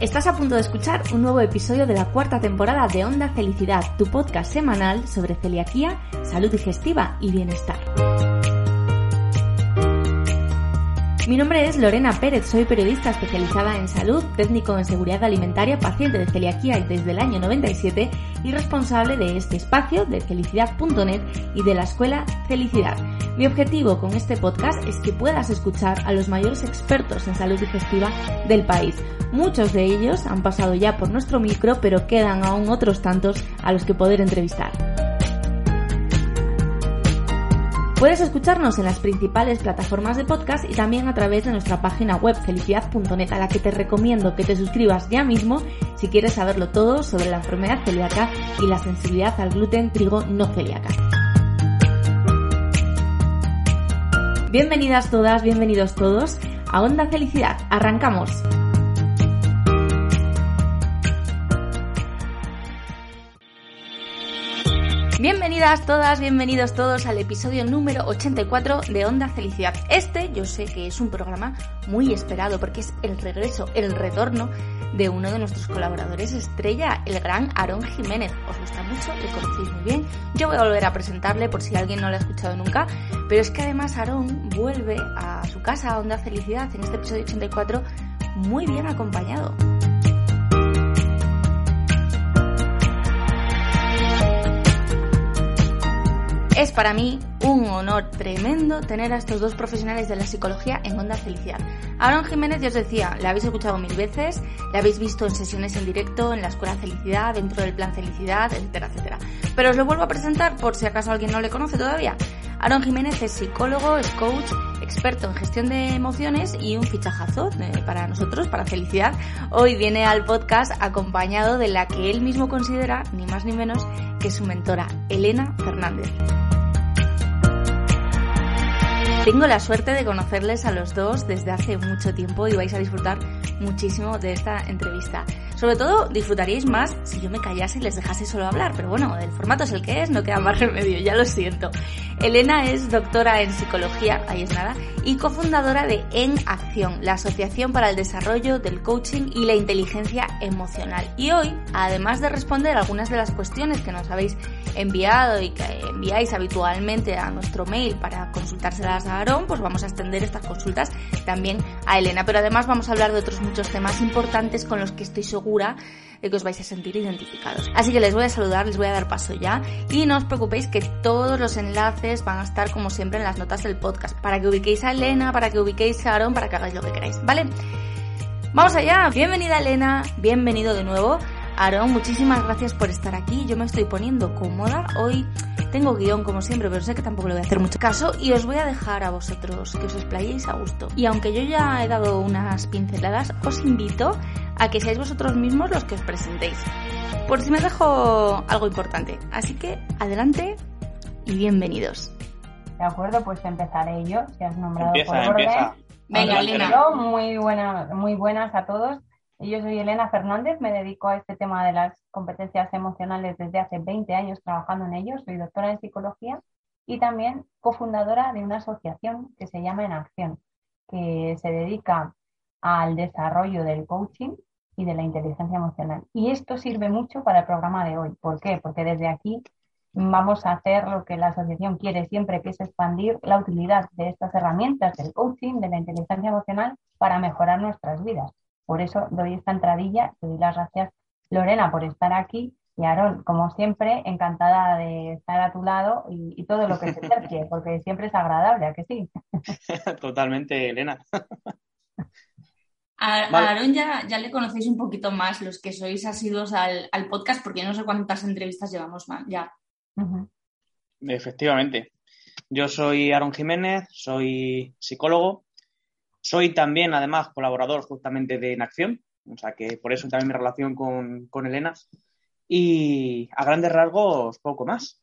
Estás a punto de escuchar un nuevo episodio de la cuarta temporada de Onda Felicidad, tu podcast semanal sobre celiaquía, salud digestiva y bienestar. Mi nombre es Lorena Pérez, soy periodista especializada en salud, técnico en seguridad alimentaria, paciente de celiaquía desde el año 97 y responsable de este espacio de felicidad.net y de la escuela Felicidad. Mi objetivo con este podcast es que puedas escuchar a los mayores expertos en salud digestiva del país. Muchos de ellos han pasado ya por nuestro micro, pero quedan aún otros tantos a los que poder entrevistar. Puedes escucharnos en las principales plataformas de podcast y también a través de nuestra página web felicidad.net a la que te recomiendo que te suscribas ya mismo si quieres saberlo todo sobre la enfermedad celíaca y la sensibilidad al gluten trigo no celíaca. Bienvenidas todas, bienvenidos todos a Onda Felicidad. Arrancamos. Bienvenidas todas, bienvenidos todos al episodio número 84 de Onda Felicidad. Este yo sé que es un programa muy esperado porque es el regreso, el retorno de uno de nuestros colaboradores estrella, el gran Aarón Jiménez. Os gusta mucho, le conocéis muy bien. Yo voy a volver a presentarle por si alguien no lo ha escuchado nunca, pero es que además Aarón vuelve a su casa, a Onda Felicidad, en este episodio 84, muy bien acompañado. Es para mí un honor tremendo tener a estos dos profesionales de la psicología en Onda Felicidad. Aaron Jiménez, ya os decía, le habéis escuchado mil veces, le habéis visto en sesiones en directo, en la Escuela Felicidad, dentro del Plan Felicidad, etcétera, etcétera. Pero os lo vuelvo a presentar por si acaso alguien no le conoce todavía. Aaron Jiménez es psicólogo, es coach, experto en gestión de emociones y un fichajazo eh, para nosotros, para Felicidad. Hoy viene al podcast acompañado de la que él mismo considera, ni más ni menos, que su mentora, Elena Fernández. Tengo la suerte de conocerles a los dos desde hace mucho tiempo y vais a disfrutar muchísimo de esta entrevista. Sobre todo disfrutaríais más si yo me callase y les dejase solo hablar, pero bueno, el formato es el que es, no queda más remedio, ya lo siento. Elena es doctora en psicología, ahí es nada, y cofundadora de En Acción, la Asociación para el Desarrollo del Coaching y la Inteligencia Emocional. Y hoy, además de responder algunas de las cuestiones que nos habéis enviado y que enviáis habitualmente a nuestro mail para consultárselas a Aarón, pues vamos a extender estas consultas también a Elena. Pero además vamos a hablar de otros muchos temas importantes con los que estoy segura de que os vais a sentir identificados. Así que les voy a saludar, les voy a dar paso ya y no os preocupéis que todos los enlaces van a estar como siempre en las notas del podcast para que ubiquéis a Elena, para que ubiquéis a Aaron, para que hagáis lo que queráis, ¿vale? Vamos allá, bienvenida Elena, bienvenido de nuevo. Aaron, muchísimas gracias por estar aquí. Yo me estoy poniendo cómoda. Hoy tengo guion como siempre, pero sé que tampoco le voy a hacer mucho caso y os voy a dejar a vosotros que os explayéis a gusto. Y aunque yo ya he dado unas pinceladas, os invito a que seáis vosotros mismos los que os presentéis. Por si me dejo algo importante. Así que adelante y bienvenidos. De acuerdo, pues empezaré yo, si has nombrado Empieza, por empieza. orden. Venga, Adelante, Elena. Yo, muy, buena, muy buenas a todos. Yo soy Elena Fernández, me dedico a este tema de las competencias emocionales desde hace 20 años trabajando en ello. Soy doctora en psicología y también cofundadora de una asociación que se llama En Acción, que se dedica al desarrollo del coaching y de la inteligencia emocional. Y esto sirve mucho para el programa de hoy. ¿Por qué? Porque desde aquí vamos a hacer lo que la asociación quiere siempre, que es expandir la utilidad de estas herramientas del coaching, de la inteligencia emocional, para mejorar nuestras vidas. Por eso doy esta entradilla, te doy las gracias, Lorena, por estar aquí. Y Aarón, como siempre, encantada de estar a tu lado y, y todo lo que se tercie, porque siempre es agradable, ¿a que sí? Totalmente, Elena. A, Vale. a Aaron ya, ya le conocéis un poquito más los que sois asiduos al, al podcast, porque no sé cuántas entrevistas llevamos más ya. Efectivamente. Yo soy Aaron Jiménez, soy psicólogo, soy también, además, colaborador justamente de En Acción, o sea que por eso también mi relación con, con Elena. Y a grandes rasgos, poco más.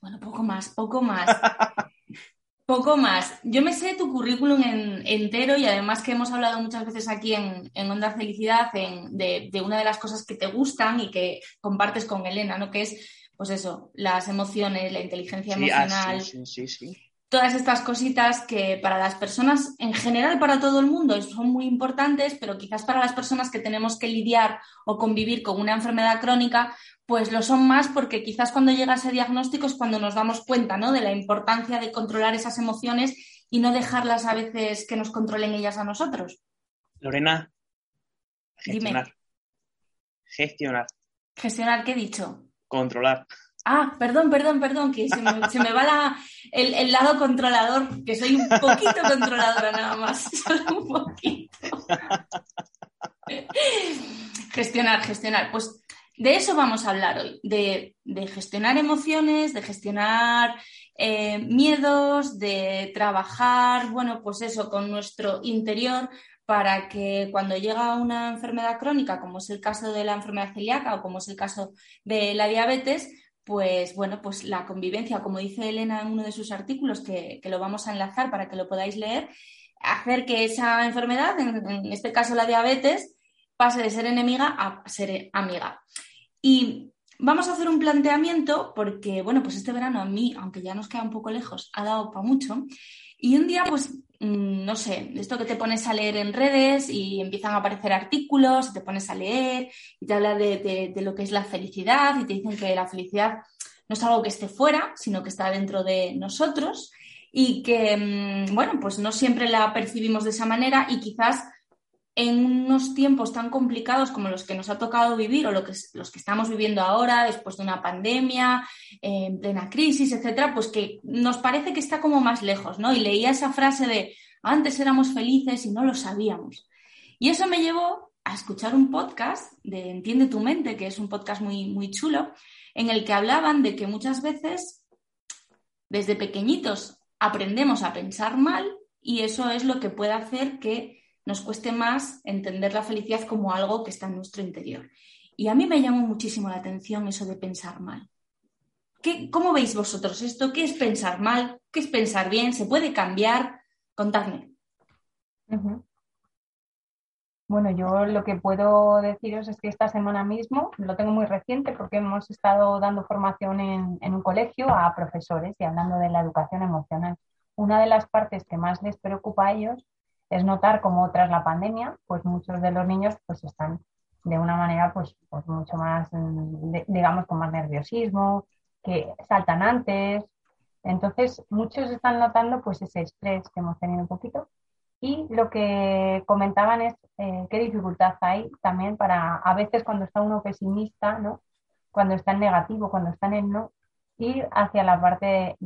Bueno, poco más, poco más. Poco más. Yo me sé tu currículum en- entero y además que hemos hablado muchas veces aquí en, en Onda Felicidad en- de, de una de las cosas que te gustan y que compartes con Elena, ¿no? Que es, pues eso, las emociones, la inteligencia Sí, ah, emocional. sí, sí, sí, sí. Todas estas cositas que para las personas, en general para todo el mundo, son muy importantes, pero quizás para las personas que tenemos que lidiar o convivir con una enfermedad crónica, pues lo son más porque quizás cuando llega ese diagnóstico es cuando nos damos cuenta ¿no? de la importancia de controlar esas emociones y no dejarlas a veces que nos controlen ellas a nosotros. Lorena, gestionar. Gestionar. Gestionar, ¿qué he dicho? Controlar. Ah, perdón, perdón, perdón, que se me, va el, lado controlador, que soy un poquito controladora nada más, solo un poquito. gestionar, gestionar. Pues de eso vamos a hablar hoy, de, gestionar emociones, de gestionar eh, miedos, de trabajar, bueno, pues eso, con nuestro interior para que cuando llega una enfermedad crónica, como es el caso de la enfermedad celíaca o como es el caso de la diabetes, pues bueno, pues la convivencia, como dice Elena en uno de sus artículos, que, lo vamos a enlazar para que lo podáis leer, hacer que esa enfermedad, en, este caso la diabetes, pase de ser enemiga a ser amiga. Y vamos a hacer un planteamiento porque, bueno, pues este verano a mí, aunque ya nos queda un poco lejos, ha dado para mucho. Y un día, pues, no sé, esto que te pones a leer en redes y empiezan a aparecer artículos, te pones a leer y te habla de, lo que es la felicidad y te dicen que la felicidad no es algo que esté fuera, sino que está dentro de nosotros y que, mm, bueno, pues no siempre la percibimos de esa manera y quizás en unos tiempos tan complicados como los que nos ha tocado vivir o que, los que estamos viviendo ahora, después de una pandemia, en plena crisis, etcétera, pues que nos parece que está como más lejos, ¿no? Y leía esa frase de antes éramos felices y no lo sabíamos. Y eso me llevó a escuchar un podcast de Entiende tu mente, que es un podcast muy, muy chulo, en el que hablaban de que muchas veces, desde pequeñitos, aprendemos a pensar mal y eso es lo que puede hacer que nos cueste más entender la felicidad como algo que está en nuestro interior. Y a mí me llamó muchísimo la atención eso de pensar mal. ¿Qué, ¿Cómo veis vosotros esto? ¿Qué es pensar mal? ¿Qué es pensar bien? ¿Se puede cambiar? Contadme. Bueno, yo lo que puedo deciros es que esta semana mismo, lo tengo muy reciente porque hemos estado dando formación en, en un colegio a profesores y hablando de la educación emocional. Una de las partes que más les preocupa a ellos es notar cómo tras la pandemia, pues muchos de los niños pues están de una manera pues, pues mucho más, mm, digamos, con más nerviosismo, que saltan antes. Entonces, muchos están notando pues ese estrés que hemos tenido un poquito. Y lo que comentaban es eh, qué dificultad hay también para, a veces cuando está uno pesimista, ¿no? cuando está en negativo, cuando está en el no, ir hacia la parte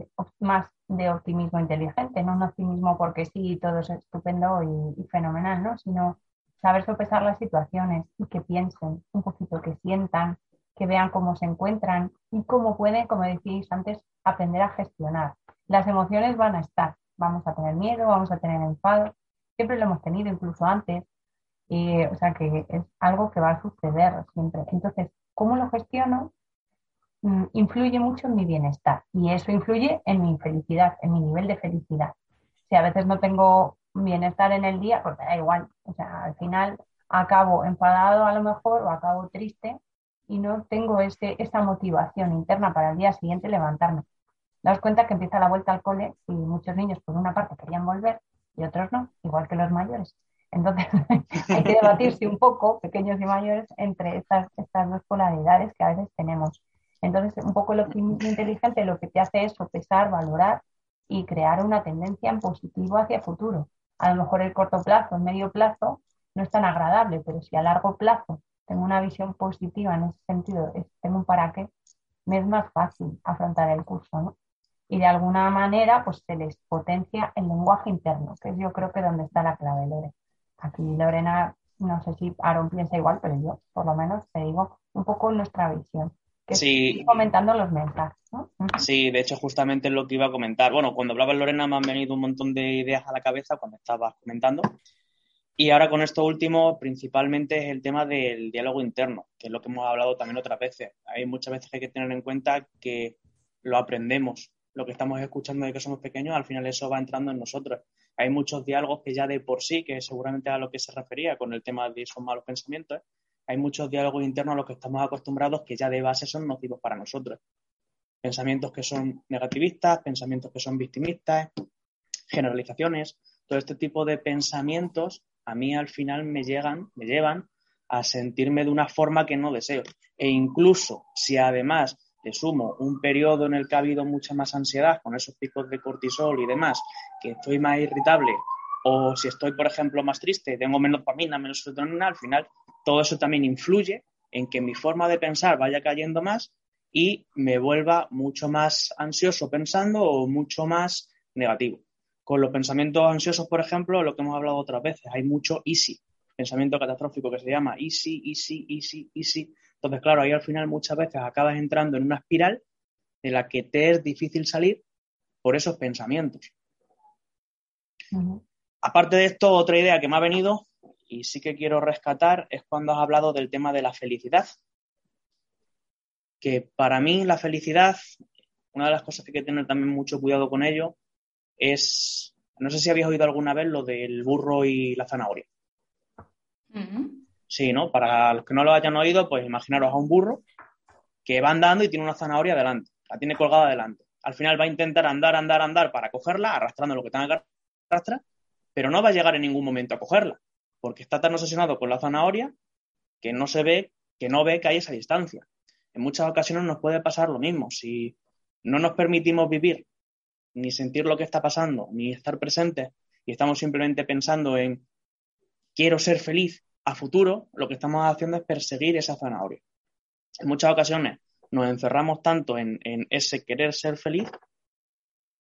más de optimismo inteligente, no un optimismo porque sí, todo es estupendo y, fenomenal, ¿no? sino saber sopesar las situaciones y que piensen un poquito, que sientan, que vean cómo se encuentran y cómo pueden, como decíais antes, aprender a gestionar. Las emociones van a estar, vamos a tener miedo, vamos a tener enfado, siempre lo hemos tenido incluso antes, y, o sea que es algo que va a suceder siempre. Entonces, ¿cómo lo gestiono? Mm, influye mucho en mi bienestar y eso influye en mi felicidad, en mi nivel de felicidad. Si a veces no tengo bienestar en el día, pues da igual. O sea, al final acabo enfadado a lo mejor o acabo triste y no tengo ese, esa motivación interna para el día siguiente levantarme. Daos cuenta que empieza la vuelta al cole y muchos niños por una parte querían volver y otros no, igual que los mayores. Entonces hay que debatirse un poco, pequeños y mayores, entre estas, estas dos polaridades que a veces tenemos. Entonces, un poco el optimismo inteligente lo que te hace es sopesar, valorar y crear una tendencia en positivo hacia el futuro. A lo mejor el corto plazo, el medio plazo, no es tan agradable, pero si a largo plazo tengo una visión positiva en ese sentido, tengo un para qué, me es más fácil afrontar el curso, ¿no? Y de alguna manera, pues se les potencia el lenguaje interno, que es yo creo que donde está la clave, Lore. Aquí Lorena, no sé si Aaron piensa igual, pero yo por lo menos te digo un poco nuestra visión sí. comentando los mensajes. Sí, de hecho, justamente es lo que iba a comentar. Bueno, cuando hablaba Lorena me han venido un montón de ideas a la cabeza cuando estabas comentando. Y ahora con esto último, principalmente es el tema del diálogo interno, que es lo que hemos hablado también otras veces. Hay muchas veces que hay que tener en cuenta que lo aprendemos. Lo que estamos escuchando de que somos pequeños, al final eso va entrando en nosotros. Hay muchos diálogos que ya de por sí, que seguramente a lo que se refería con el tema de esos malos pensamientos, hay muchos diálogos internos a los que estamos acostumbrados que ya de base son nocivos para nosotros. pensamientos que son negativistas, pensamientos que son victimistas, generalizaciones, todo este tipo de pensamientos a mí al final me llegan, me llevan a sentirme de una forma que no deseo. E incluso si además le sumo un periodo en el que ha habido mucha más ansiedad con esos picos de cortisol y demás, que estoy más irritable, o si estoy, por ejemplo, más triste, tengo menos dopamina, menos serotonina, al final todo eso también influye en que mi forma de pensar vaya cayendo más y me vuelva mucho más ansioso pensando o mucho más negativo. Con los pensamientos ansiosos, por ejemplo, lo que hemos hablado otras veces, hay mucho easy, pensamiento catastrófico que se llama easy, easy, easy, easy. Entonces, claro, ahí al final muchas veces acabas entrando en una espiral de la que te es difícil salir por esos pensamientos. Aparte de esto, otra idea que me ha venido y sí que quiero rescatar es cuando has hablado del tema de la felicidad. Que para mí la felicidad, una de las cosas que hay que tener también mucho cuidado con ello, es, no sé si habéis oído alguna vez lo del burro y la zanahoria. Sí, ¿no? Para los que no lo hayan oído, pues imaginaros a un burro que va andando y tiene una zanahoria delante, la tiene colgada delante. Al final va a intentar andar, andar, andar para cogerla, arrastrando lo que tenga que arrastrar, pero no va a llegar en ningún momento a cogerla, porque está tan obsesionado con la zanahoria que no se ve, que no ve que hay esa distancia. En muchas ocasiones nos puede pasar lo mismo. Si no nos permitimos vivir ni sentir lo que está pasando, ni estar presentes, y estamos simplemente pensando en quiero ser feliz a futuro, lo que estamos haciendo es perseguir esa zanahoria. En muchas ocasiones nos encerramos tanto en, ese querer ser feliz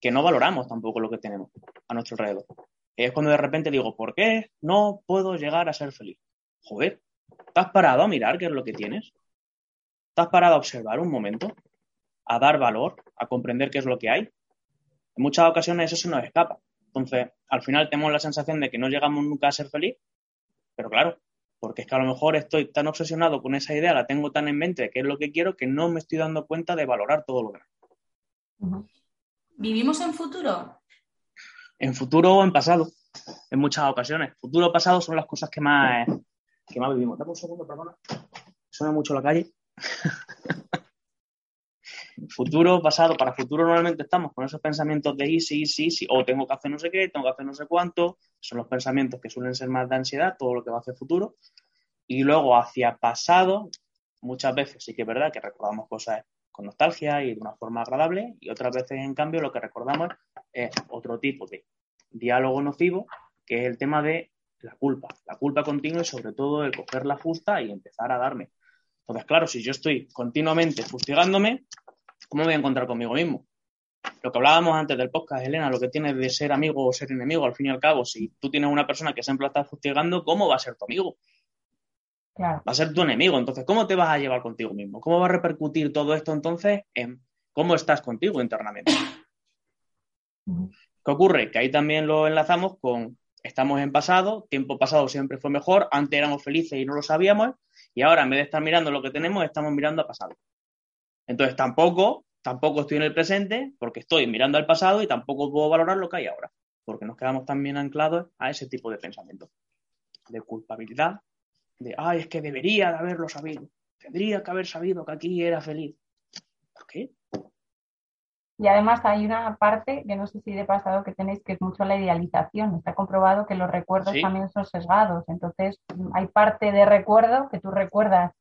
que no valoramos tampoco lo que tenemos a nuestro alrededor. Es cuando de repente digo, ¿por qué no puedo llegar a ser feliz? Joder, ¿te has parado a mirar qué es lo que tienes? ¿Te has parado a observar un momento? ¿A dar valor? ¿A comprender qué es lo que hay? En muchas ocasiones eso se nos escapa. Entonces, al final tenemos la sensación de que no llegamos nunca a ser feliz, pero claro, porque es que a lo mejor estoy tan obsesionado con esa idea, la tengo tan en mente de qué es lo que quiero, que no me estoy dando cuenta de valorar todo lo demás. ¿Vivimos en futuro? En futuro o en pasado, en muchas ocasiones. Futuro o pasado son las cosas que más, que más vivimos. Dame un segundo, perdona. Suena mucho la calle. futuro, pasado, para futuro normalmente estamos con esos pensamientos de sí, sí, sí, o tengo que hacer no sé qué, tengo que hacer no sé cuánto, son los pensamientos que suelen ser más de ansiedad, todo lo que va hacia futuro, y luego hacia pasado, muchas veces sí que es verdad que recordamos cosas con nostalgia y de una forma agradable, y otras veces, en cambio, lo que recordamos es otro tipo de diálogo nocivo, que es el tema de la culpa, la culpa continua y sobre todo el coger la fusta y empezar a darme. Entonces, claro, si yo estoy continuamente fustigándome, ¿cómo me voy a encontrar conmigo mismo? Lo que hablábamos antes del podcast, Elena, lo que tiene de ser amigo o ser enemigo, al fin y al cabo, si tú tienes una persona que siempre la está fustigando, ¿cómo va a ser tu amigo? Va a ser tu enemigo. Entonces, ¿cómo te vas a llevar contigo mismo? ¿Cómo va a repercutir todo esto entonces en cómo estás contigo internamente? ¿Qué ocurre? Que ahí también lo enlazamos con estamos en pasado, tiempo pasado siempre fue mejor, antes éramos felices y no lo sabíamos, y ahora en vez de estar mirando lo que tenemos, estamos mirando a pasado. Entonces tampoco, tampoco estoy en el presente porque estoy mirando al pasado y tampoco puedo valorar lo que hay ahora, porque nos quedamos también anclados a ese tipo de pensamiento, de culpabilidad, de, ay, es que debería de haberlo sabido, tendría que haber sabido que aquí era feliz. ¿Por qué? Y además hay una parte que no sé si de pasado que tenéis que es mucho la idealización. Está comprobado que los recuerdos también son sesgados. Entonces hay parte de recuerdo que tú recuerdas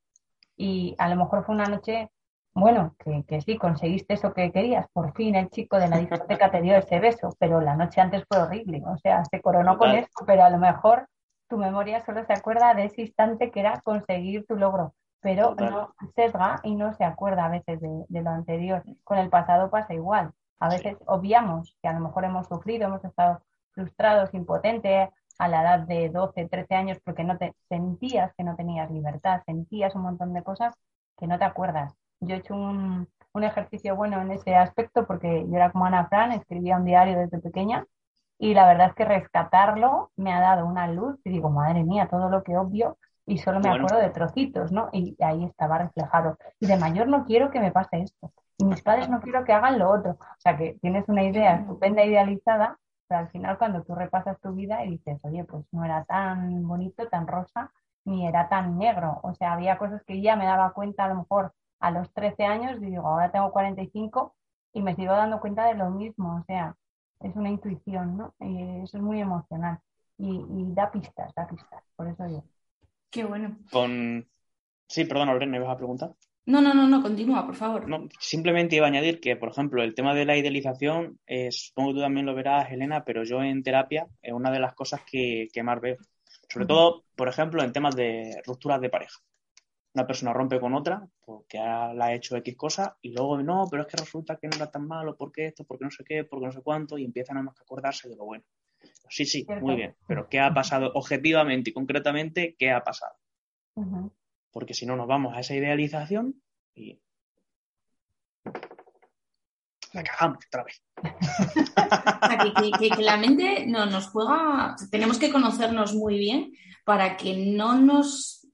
y a lo mejor fue una noche bueno, que, sí, conseguiste eso que querías, por fin el chico de la discoteca te dio ese beso, pero la noche antes fue horrible, o sea, se coronó con esto, pero a lo mejor tu memoria solo se acuerda de ese instante que era conseguir tu logro, pero no sesga y no se acuerda a veces de, lo anterior. Con el pasado pasa igual. A veces obviamos que a lo mejor hemos sufrido, hemos estado frustrados, impotentes a la edad de 12, 13 años porque no te sentías que no tenías libertad, sentías un montón de cosas que no te acuerdas yo he hecho un, ejercicio bueno en ese aspecto porque yo era como Ana Fran, escribía un diario desde pequeña y la verdad es que rescatarlo me ha dado una luz y digo, madre mía, todo lo que obvio y solo me acuerdo de trocitos, ¿no? Y ahí estaba reflejado. Y de mayor no quiero que me pase esto. Y mis padres no quiero que hagan lo otro. O sea, que tienes una idea estupenda, idealizada, pero al final cuando tú repasas tu vida y dices, oye, pues no era tan bonito, tan rosa, ni era tan negro. O sea, había cosas que ya me daba cuenta a lo mejor a los 13 años y digo, ahora tengo 45 y me sigo dando cuenta de lo mismo, o sea, es una intuición, ¿no? Y eso es muy emocional y, da pistas, da pistas, por eso digo. Qué bueno. Con... Sí, perdón, Lorena, ¿me vas a preguntar? No, no, no, no, continúa, por favor. No, simplemente iba a añadir que, por ejemplo, el tema de la idealización, eh, supongo que tú también lo verás, Elena, pero yo en terapia es una de las cosas que, que más veo. Sobre todo, por ejemplo, en temas de rupturas de pareja una persona rompe con otra porque la ha hecho X cosa y luego no, pero es que resulta que no era tan malo, porque esto, porque no sé qué, porque no sé cuánto, y empiezan a más que acordarse de lo bueno. Sí, sí, muy bien, pero ¿qué ha pasado objetivamente y concretamente? ¿Qué ha pasado? Porque si no nos vamos a esa idealización y la cagamos otra vez. que, que, la mente no nos juega, tenemos que conocernos muy bien para que no nos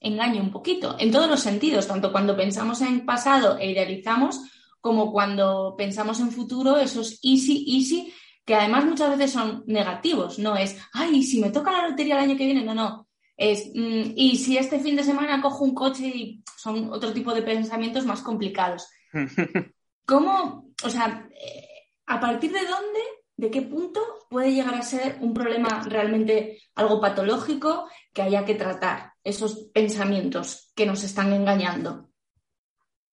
engañe un poquito, en todos los sentidos, tanto cuando pensamos en pasado e idealizamos, como cuando pensamos en futuro, esos easy, easy, que además muchas veces son negativos, no es, ay, si me toca la lotería el año que viene, no, no, es, mm, y si este fin de semana cojo un coche y son otro tipo de pensamientos más complicados. ¿Cómo, o sea, eh, a partir de dónde de qué punto puede llegar a ser un problema realmente algo patológico que haya que tratar, esos pensamientos que nos están engañando.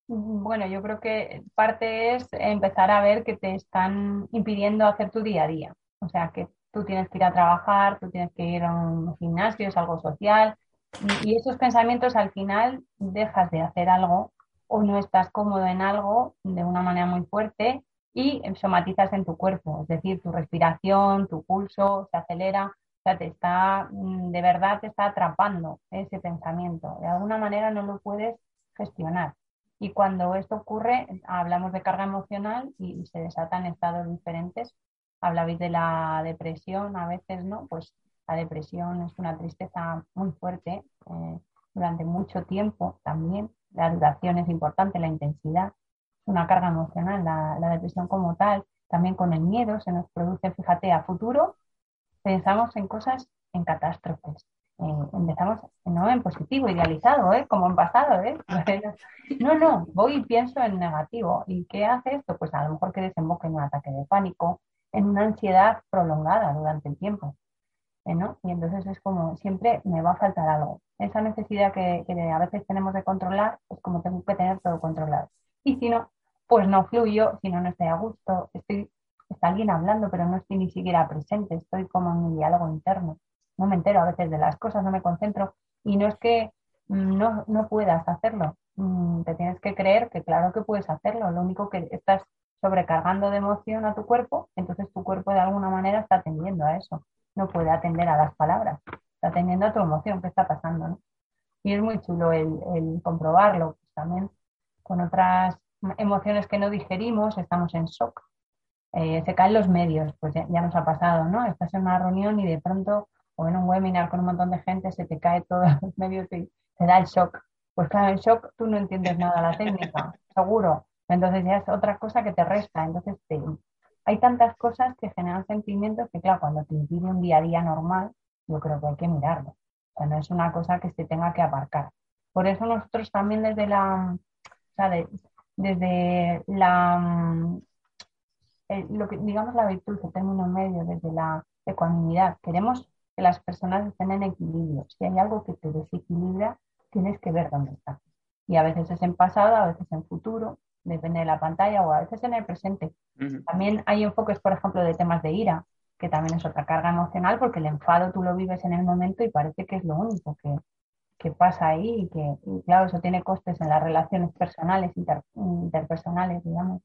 Bueno, yo creo que parte es empezar a ver que te están impidiendo hacer tu día a día. O sea, que tú tienes que ir a trabajar, tú tienes que ir a un gimnasio, es algo social. Y esos pensamientos al final dejas de hacer algo o no estás cómodo en algo de una manera muy fuerte y somatizas en tu cuerpo, es decir, tu respiración, tu pulso se acelera, sea, te está, mm, de verdad te está atrapando ese pensamiento. De alguna manera no lo puedes gestionar. Y cuando esto ocurre, hablamos de carga emocional y se desatan estados diferentes. Hablabais de la depresión, a veces no, pues la depresión es una tristeza muy fuerte eh, durante mucho tiempo también. La duración es importante, la intensidad una carga emocional, la, depresión como tal, también con el miedo se nos produce, fíjate, a futuro pensamos en cosas, en catástrofes. Empezamos no en positivo, idealizado, ¿eh? como en pasado. ¿eh? No, no, voy y pienso en negativo. ¿Y qué hace esto? Pues a lo mejor que desemboque en un ataque de pánico, en una ansiedad prolongada durante el tiempo. ¿eh? ¿no? Y entonces es como siempre me va a faltar algo. Esa necesidad que, que a veces tenemos de controlar, pues como tengo que tener todo controlado. Y si no, pues no fluyo, si no, no estoy a gusto, estoy, está alguien hablando, pero no estoy ni siquiera presente, estoy como en mi diálogo interno. No me entero a veces de las cosas, no me concentro. Y no es que mm, no, no puedas hacerlo, mm, te tienes que creer que claro que puedes hacerlo, lo único que estás sobrecargando de emoción a tu cuerpo, entonces tu cuerpo de alguna manera está atendiendo a eso, no puede atender a las palabras, está atendiendo a tu emoción, ¿qué está pasando? Y es muy chulo el, el comprobarlo, pues también con otras emociones que no digerimos, estamos en shock. Eh, se caen los medios, pues ya, nos ha pasado, ¿no? Estás en una reunión y de pronto, o en un webinar con un montón de gente, se te cae todo los medios y te da el shock. Pues claro, el shock tú no entiendes nada la técnica, seguro. Entonces ya es otra cosa que te resta. Entonces hay tantas cosas que generan sentimientos que, claro, cuando te impide un día a día normal, yo creo que hay que mirarlo. Cuando es una cosa que se tenga que aparcar. Por eso nosotros también desde la, o sea, desde la, mm, lo que, digamos la virtud, el término medio, desde la ecuanimidad. Queremos que las personas estén en equilibrio. Si hay algo que te desequilibra, tienes que ver dónde está. Y a veces es en pasado, a veces en futuro, depende de la pantalla o a veces en el presente. También hay enfoques, por ejemplo, de temas de ira, que también es otra carga emocional porque el enfado tú lo vives en el momento y parece que es lo único que, que pasa ahí y que, claro, eso tiene costes en las relaciones personales, interpersonales, digamos,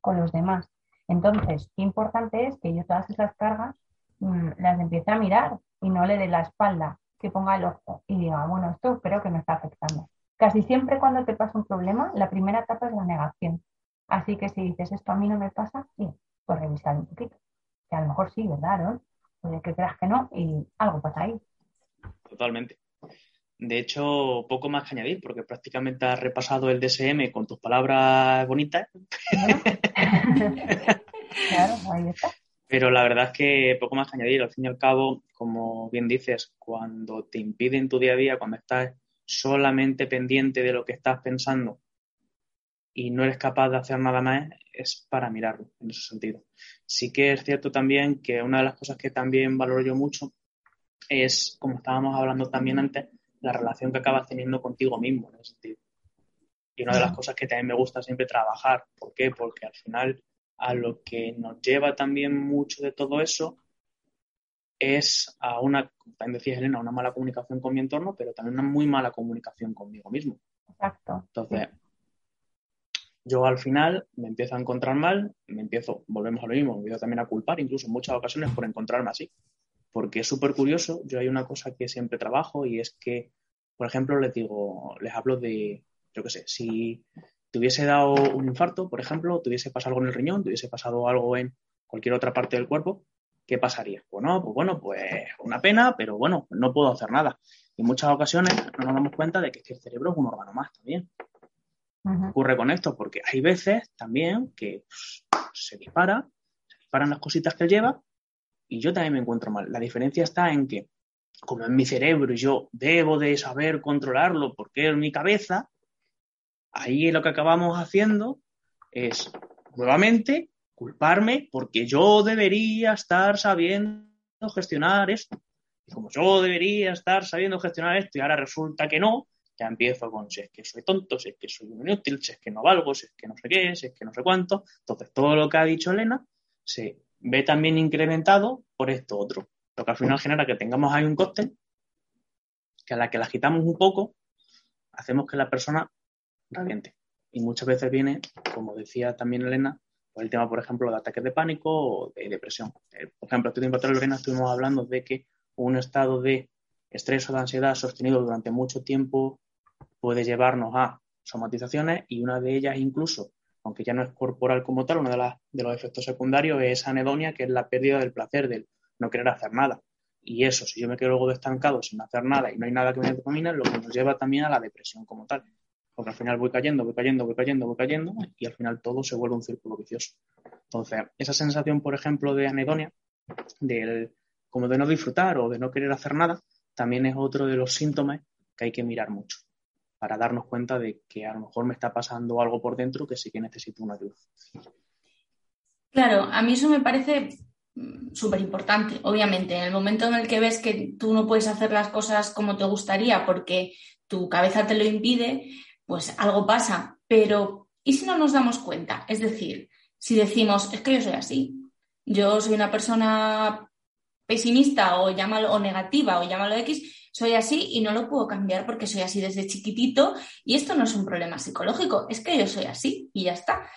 con los demás. Entonces, qué importante es que yo todas esas cargas mm, las empiece a mirar y no le dé la espalda, que ponga el ojo y diga, bueno, esto creo que me está afectando. Casi siempre cuando te pasa un problema, la primera etapa es la negación. Así que si dices, esto a mí no me pasa, sí, pues revisar un poquito. Que a lo mejor sí, ¿verdad? ¿no? Puede que creas que no y algo pasa ahí. Totalmente. De hecho, poco más que añadir, porque prácticamente has repasado el DSM con tus palabras bonitas. claro, ahí está. Pero la verdad es que poco más que añadir. Al fin y al cabo, como bien dices, cuando te impiden tu día a día, cuando estás solamente pendiente de lo que estás pensando y no eres capaz de hacer nada más, es para mirarlo en ese sentido. Sí que es cierto también que una de las cosas que también valoro yo mucho es, como estábamos hablando también antes, la relación que acabas teniendo contigo mismo en ese sentido. Y una de las cosas que también me gusta siempre trabajar. ¿Por qué? Porque al final a lo que nos lleva también mucho de todo eso es a una, como también decía Elena, una mala comunicación con mi entorno, pero también una muy mala comunicación conmigo mismo. Exacto. Entonces, yo al final me empiezo a encontrar mal, me empiezo, volvemos a lo mismo, me empiezo también a culpar, incluso en muchas ocasiones por encontrarme así. Porque es súper curioso, yo hay una cosa que siempre trabajo y es que, por ejemplo, les digo, les hablo de, yo qué sé, si te hubiese dado un infarto, por ejemplo, te hubiese pasado algo en el riñón, te hubiese pasado algo en cualquier otra parte del cuerpo, ¿qué pasaría? Bueno, pues bueno, pues una pena, pero bueno, no puedo hacer nada. Y en muchas ocasiones no nos damos cuenta de que, el cerebro es un órgano más también. ¿Qué ocurre con esto? Porque hay veces también que pues, se dispara, se disparan las cositas que él lleva y yo también me encuentro mal. La diferencia está en que, como en mi cerebro y yo debo de saber controlarlo porque es mi cabeza, ahí lo que acabamos haciendo es nuevamente culparme porque yo debería estar sabiendo gestionar esto. Y como yo debería estar sabiendo gestionar esto y ahora resulta que no, ya empiezo con si es que soy tonto, si es que soy inútil, si es que no valgo, si es que no sé qué, si es que no sé cuánto. Entonces, todo lo que ha dicho Elena se ve también incrementado por esto otro. Lo que al final genera que tengamos ahí un coste que a la que la agitamos un poco, hacemos que la persona reviente. Y muchas veces viene, como decía también Elena, por el tema, por ejemplo, de ataques de pánico o de depresión. Eh, por ejemplo, este tiempo atrás, Lorena, estuvimos hablando de que un estado de estrés o de ansiedad sostenido durante mucho tiempo puede llevarnos a somatizaciones y una de ellas incluso, aunque ya no es corporal como tal, uno de, de los efectos secundarios es anedonia, que es la pérdida del placer, del no querer hacer nada. Y eso, si yo me quedo luego estancado sin hacer nada y no hay nada que me determine, lo que nos lleva también a la depresión como tal porque al final voy cayendo, voy cayendo, voy cayendo, voy cayendo y al final todo se vuelve un círculo vicioso. Entonces, esa sensación, por ejemplo, de anedonia, del, como de no disfrutar o de no querer hacer nada, también es otro de los síntomas que hay que mirar mucho para darnos cuenta de que a lo mejor me está pasando algo por dentro que sí que necesito una ayuda. Claro, a mí eso me parece súper importante, obviamente. En el momento en el que ves que tú no puedes hacer las cosas como te gustaría porque tu cabeza te lo impide, pues algo pasa. Pero, ¿y si no nos damos cuenta? Es decir, si decimos, es que yo soy así, yo soy una persona pesimista o llámalo o negativa o llámalo X, soy así y no lo puedo cambiar porque soy así desde chiquitito y esto no es un problema psicológico, es que yo soy así y ya está.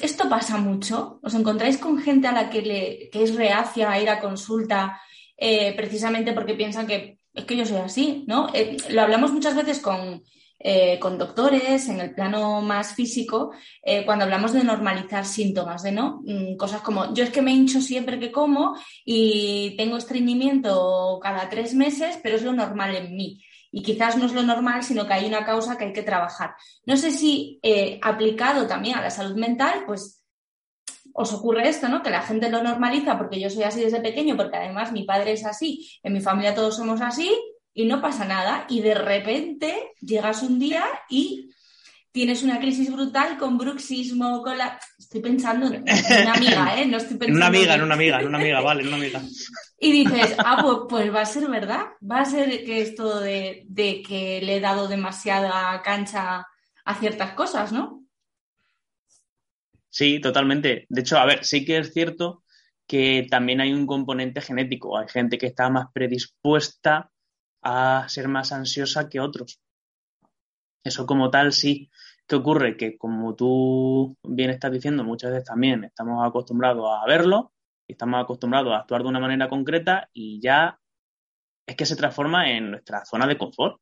Esto pasa mucho. ¿Os encontráis con gente a la que, le, que es reacia a ir a consulta eh, precisamente porque piensan que es que yo soy así, ¿no? Eh, lo hablamos muchas veces con, eh, con doctores en el plano más físico eh, cuando hablamos de normalizar síntomas, de no mm, cosas como yo es que me hincho siempre que como y tengo estreñimiento cada tres meses, pero es lo normal en mí. Y quizás no es lo normal, sino que hay una causa que hay que trabajar. No sé si eh, aplicado también a la salud mental, pues os ocurre esto, ¿no? Que la gente lo normaliza porque yo soy así desde pequeño, porque además mi padre es así, en mi familia todos somos así, y no pasa nada y de repente llegas un día y tienes una crisis brutal con bruxismo, con la... Estoy pensando en una amiga, ¿eh? No estoy pensando en una amiga, en una amiga, en una amiga, vale, en una amiga. Y dices, ah, pues, pues, va a ser verdad, va a ser que esto de, de que le he dado demasiada cancha a ciertas cosas, ¿no? Sí, totalmente. De hecho, a ver, sí que es cierto que también hay un componente genético. Hay gente que está más predispuesta a ser más ansiosa que otros. Eso como tal sí. ¿Qué ocurre? Que como tú bien estás diciendo, muchas veces también estamos acostumbrados a verlo estamos acostumbrados a actuar de una manera concreta y ya es que se transforma en nuestra zona de confort.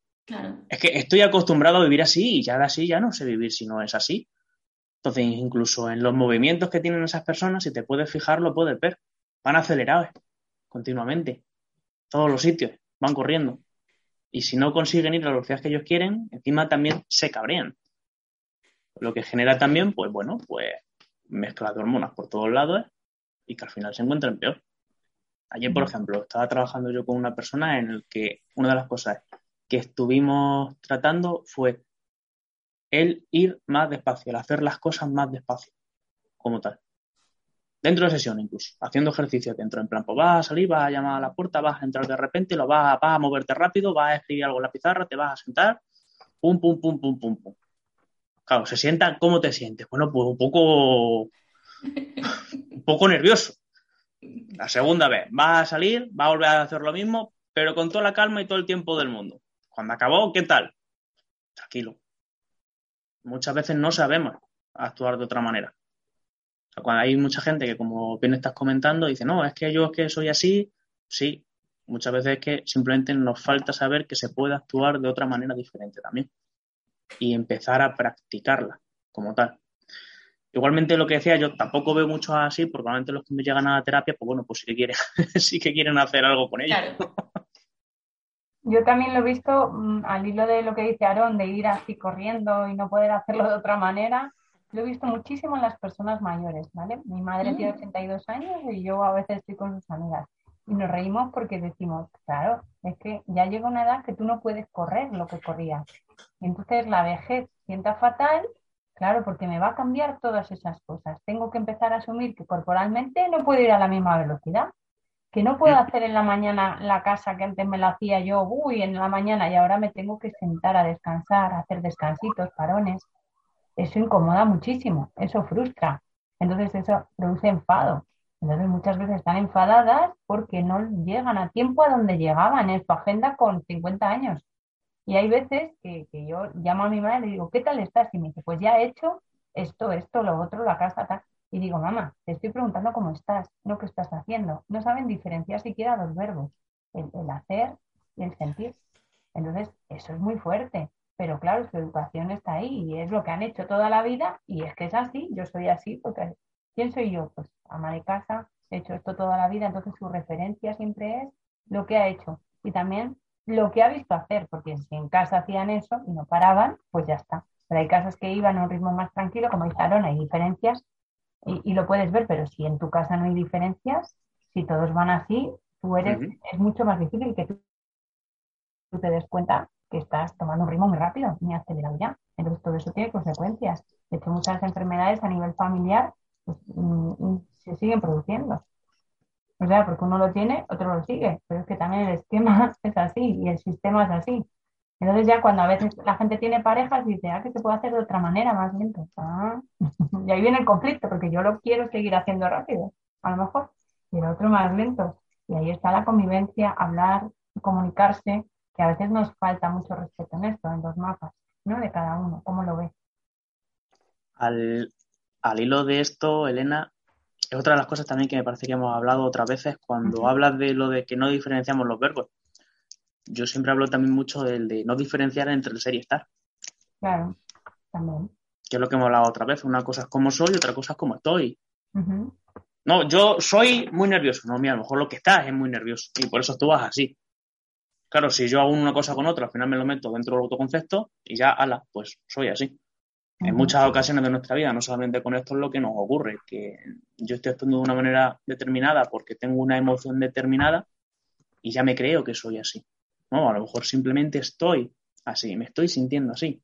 Es que estoy acostumbrado a vivir así y ya de así ya no sé vivir si no es así. Entonces, incluso en los movimientos que tienen esas personas, si te puedes fijar, lo puedes ver. Van acelerados continuamente. Todos los sitios. Van corriendo. Y si no consiguen ir a la velocidad que ellos quieren, encima también se cabrean. Lo que genera también, pues bueno, pues mezcla de hormonas por todos lados y que al final se encuentran peor. Ayer, por ejemplo, estaba trabajando yo con una persona en el que una de las cosas que estuvimos tratando fue el ir más despacio, el hacer las cosas más despacio, como tal. Dentro de sesión incluso, haciendo ejercicio dentro, en plan, pues vas a salir, vas a llamar a la puerta, vas a entrar de repente, lo vas vas a moverte rápido, vas a escribir algo en la pizarra, te vas a sentar, pum, pum, pum, pum, pum, pum. Claro, se sienta, ¿cómo te sientes? Bueno, pues un poco, un poco nervioso. La segunda vez, vas a salir, vas a volver a hacer lo mismo, pero con toda la calma y todo el tiempo del mundo. Cuando acabó, ¿qué tal? Tranquilo. Muchas veces no sabemos actuar de otra manera. cuando hay mucha gente que, como bien estás comentando, dice, no, es que yo es que soy así, sí. Muchas veces es que simplemente nos falta saber que se puede actuar de otra manera diferente también. Y empezar a practicarla como tal. Igualmente lo que decía, yo tampoco veo mucho así, porque normalmente los que me llegan a la terapia, pues bueno, pues sí que quieren, sí que quieren hacer algo con ellos. Yo también lo he visto mm, al hilo de lo que dice Aarón, de ir así corriendo y no poder hacerlo de otra manera. Lo he visto muchísimo en las personas mayores, ¿vale? Mi madre tiene 82 mm. años y yo a veces estoy con sus amigas. Y nos reímos porque decimos, claro, es que ya llega una edad que tú no puedes correr lo que corrías. Y entonces la vejez sienta fatal, claro, porque me va a cambiar todas esas cosas. Tengo que empezar a asumir que corporalmente no puedo ir a la misma velocidad que no puedo hacer en la mañana la casa que antes me la hacía yo, uy, en la mañana y ahora me tengo que sentar a descansar, a hacer descansitos, parones. Eso incomoda muchísimo, eso frustra. Entonces eso produce enfado. Entonces muchas veces están enfadadas porque no llegan a tiempo a donde llegaban en su agenda con 50 años. Y hay veces que, que yo llamo a mi madre y le digo, ¿qué tal estás? Y me dice, pues ya he hecho esto, esto, lo otro, la casa, tal. Y digo, mamá, te estoy preguntando cómo estás, no qué estás haciendo. No saben diferenciar siquiera los verbos, el, hacer y el sentir. Entonces, eso es muy fuerte. Pero claro, su educación está ahí y es lo que han hecho toda la vida y es que es así, yo soy así, porque ¿quién soy yo? Pues ama de casa, he hecho esto toda la vida, entonces su referencia siempre es lo que ha hecho y también lo que ha visto hacer, porque si en casa hacían eso y no paraban, pues ya está. Pero hay casas que iban a un ritmo más tranquilo, como dice hay diferencias y, lo puedes ver, pero si en tu casa no hay diferencias, si todos van así, tú eres, es mucho más difícil que tú, te des cuenta que estás tomando un ritmo muy rápido, ni acelerado ya. Entonces todo eso tiene consecuencias. De hecho, muchas enfermedades a nivel familiar pues, se siguen produciendo. O sea, porque uno lo tiene, otro lo sigue. Pero es que también el esquema es así y el sistema es así. Entonces ya cuando a veces la gente tiene parejas dice, ah, que se puede hacer de otra manera, más lento. Ah. y ahí viene el conflicto, porque yo lo quiero seguir haciendo rápido, a lo mejor, y el otro más lento. Y ahí está la convivencia, hablar, comunicarse, que a veces nos falta mucho respeto en esto, en los mapas, ¿no? De cada uno, ¿cómo lo ve? Al, al hilo de esto, Elena, es otra de las cosas también que me parece que hemos hablado otras veces cuando hablas de lo de que no diferenciamos los verbos yo siempre hablo también mucho del de no diferenciar entre el ser y estar. Claro, también. Que es lo que hemos hablado otra vez. Una cosa es como soy, otra cosa es como estoy. No, yo soy muy nervioso. No, mira, a lo mejor lo que estás es muy nervioso. Y por eso tú vas así. Claro, si yo hago una cosa con otra, al final me lo meto dentro del autoconcepto y ya, ala, pues soy así. En muchas ocasiones de nuestra vida, no solamente con esto es lo que nos ocurre, que yo estoy actuando de una manera determinada porque tengo una emoción determinada y ya me creo que soy así. No, a lo mejor simplemente estoy así, me estoy sintiendo así.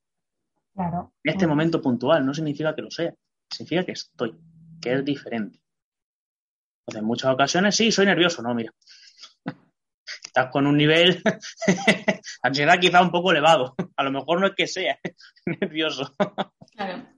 Claro. En este momento puntual no significa que lo sea, significa que estoy, que es diferente. Entonces, en muchas ocasiones sí, soy nervioso, no, mira. Estás con un nivel ansiedad quizá un poco elevado. A lo mejor no es que sea nervioso. Claro.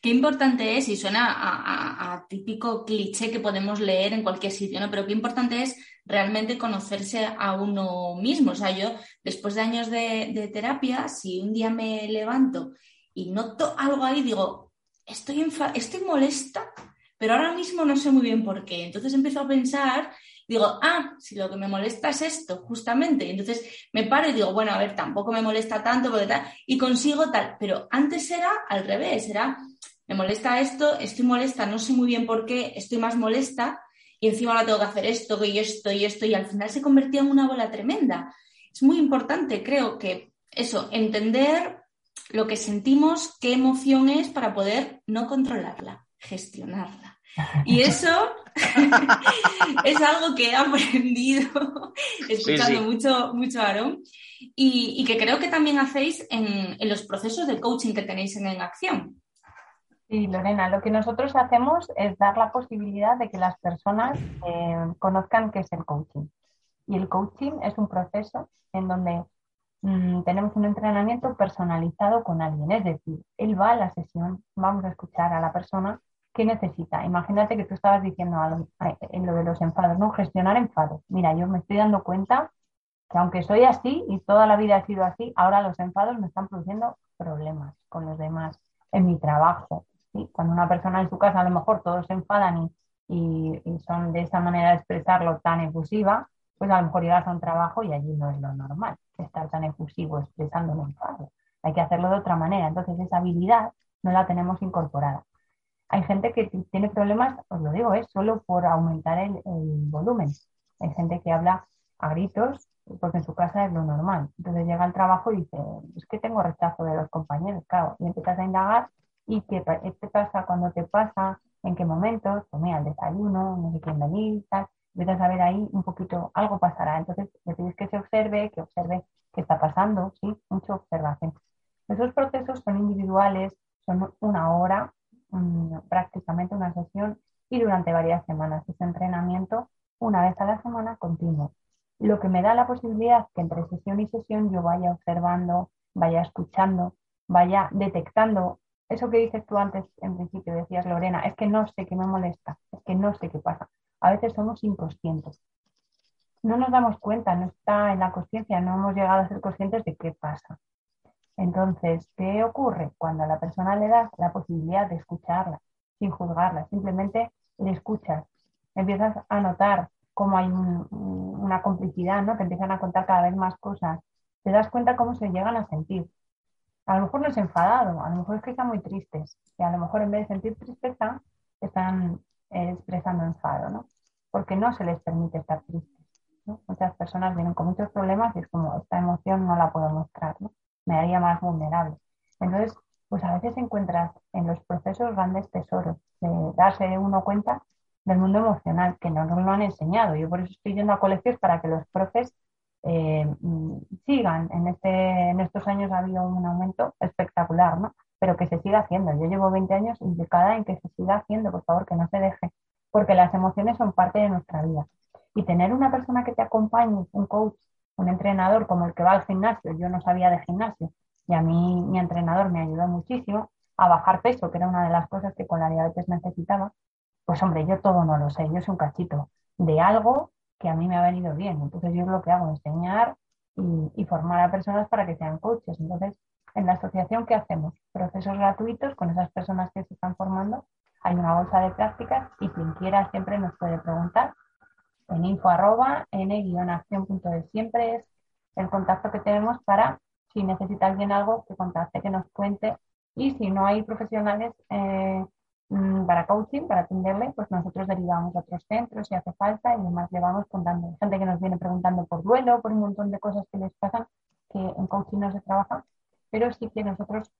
Qué importante es, y suena a, típico cliché que podemos leer en cualquier sitio, ¿no? Pero qué importante es realmente conocerse a uno mismo. O sea, yo, después de años de, terapia, si un día me levanto y noto algo ahí, digo, estoy, estoy molesta, pero ahora mismo no sé muy bien por qué. Entonces empiezo a pensar digo, ah, si lo que me molesta es esto, justamente. Y entonces me paro y digo, bueno, a ver, tampoco me molesta tanto, porque tal, y consigo tal. Pero antes era al revés, era, me molesta esto, estoy molesta, no sé muy bien por qué, estoy más molesta, y encima ahora tengo que hacer esto y esto y esto, y al final se convertía en una bola tremenda. Es muy importante, creo que eso, entender lo que sentimos, qué emoción es para poder no controlarla, gestionarla. Y eso es algo que he aprendido escuchando mucho, mucho Aarón y, que creo que también hacéis en, los procesos de coaching que tenéis en, en acción. Sí, Lorena, lo que nosotros hacemos es dar la posibilidad de que las personas eh, conozcan qué es el coaching. Y el coaching es un proceso en donde mm, tenemos un entrenamiento personalizado con alguien. Es decir, él va a la sesión, vamos a escuchar a la persona qué necesita. Imagínate que tú estabas diciendo en lo de los enfados, ¿no? Gestionar enfados. Mira, yo me estoy dando cuenta que aunque soy así y toda la vida ha sido así, ahora los enfados me están produciendo problemas con los demás, en mi trabajo, cuando una persona en su casa a lo mejor todos se enfadan y, son de esa manera de expresarlo tan efusiva, pues a lo mejor llegas a un trabajo y allí no es lo normal estar tan efusivo expresando un enfado. Hay que hacerlo de otra manera. Entonces esa habilidad no la tenemos incorporada. Hay gente que tiene problemas, os lo digo, es solo por aumentar el, volumen. Hay gente que habla a gritos porque en su casa es lo normal. Entonces llega al trabajo y dice, es que tengo rechazo de los compañeros, claro, y empiezas a indagar y qué, te pasa cuando te pasa, en qué momentos, tomé el desayuno, no sé quién venir, tal, empiezas a ver ahí un poquito, algo pasará. Entonces le pides que se observe, que observe qué está pasando, ¿sí? Mucha observación. Esos procesos son individuales, son una hora, prácticamente una sesión, y durante varias semanas. Ese entrenamiento, una vez a la semana, continuo. Lo que me da la posibilidad que entre sesión y sesión yo vaya observando, vaya escuchando, vaya detectando eso que dices tú antes, en principio decías Lorena, es que no sé qué me molesta, es que no sé qué pasa. A veces somos inconscientes. No nos damos cuenta, no está en la conciencia, no hemos llegado a ser conscientes de qué pasa. Entonces, ¿qué ocurre? Cuando a la persona le das la posibilidad de escucharla, sin juzgarla, simplemente le escuchas, empiezas a notar cómo hay una complicidad, ¿no? Te empiezan a contar cada vez más cosas, te das cuenta cómo se llegan a sentir a lo mejor no es enfadado, a lo mejor es que están muy tristes y a lo mejor en vez de sentir tristeza están eh, expresando enfado, ¿no? Porque no se les permite estar tristes. Muchas personas vienen con muchos problemas y es como esta emoción no la puedo mostrar, ¿no? Me haría más vulnerable. Entonces, pues a veces encuentras en los procesos grandes tesoros de darse uno cuenta del mundo emocional que no nos lo han enseñado. Yo por eso estoy yendo a colegios para que los profes eh, sigan. En, este, en estos años ha habido un aumento espectacular, ¿no? Pero que se siga haciendo. Yo llevo 20 años indicada en que se siga haciendo, por favor, que no se deje, porque las emociones son parte de nuestra vida. Y tener una persona que te acompañe, un coach, un entrenador como el que va al gimnasio, yo no sabía de gimnasio, y a mí mi entrenador me ayudó muchísimo a bajar peso, que era una de las cosas que con la diabetes necesitaba, pues hombre, yo todo no lo sé, yo soy un cachito de algo que a mí me ha venido bien. Entonces yo lo que hago es enseñar y, formar a personas para que sean coaches. Entonces, en la asociación, ¿qué hacemos? Procesos gratuitos con esas personas que se están formando. Hay una bolsa de prácticas y quien quiera siempre nos puede preguntar en info arroba n-acción.es. Siempre es el contacto que tenemos para, si necesita alguien algo, que contacte, que nos cuente. Y si no hay profesionales eh, Mm, para coaching, para atenderle, pues nosotros derivamos a otros centros si hace falta y además le vamos contando. Gente que nos viene preguntando por duelo, por un montón de cosas que les pasan, que en coaching no se trabaja, pero sí que nosotros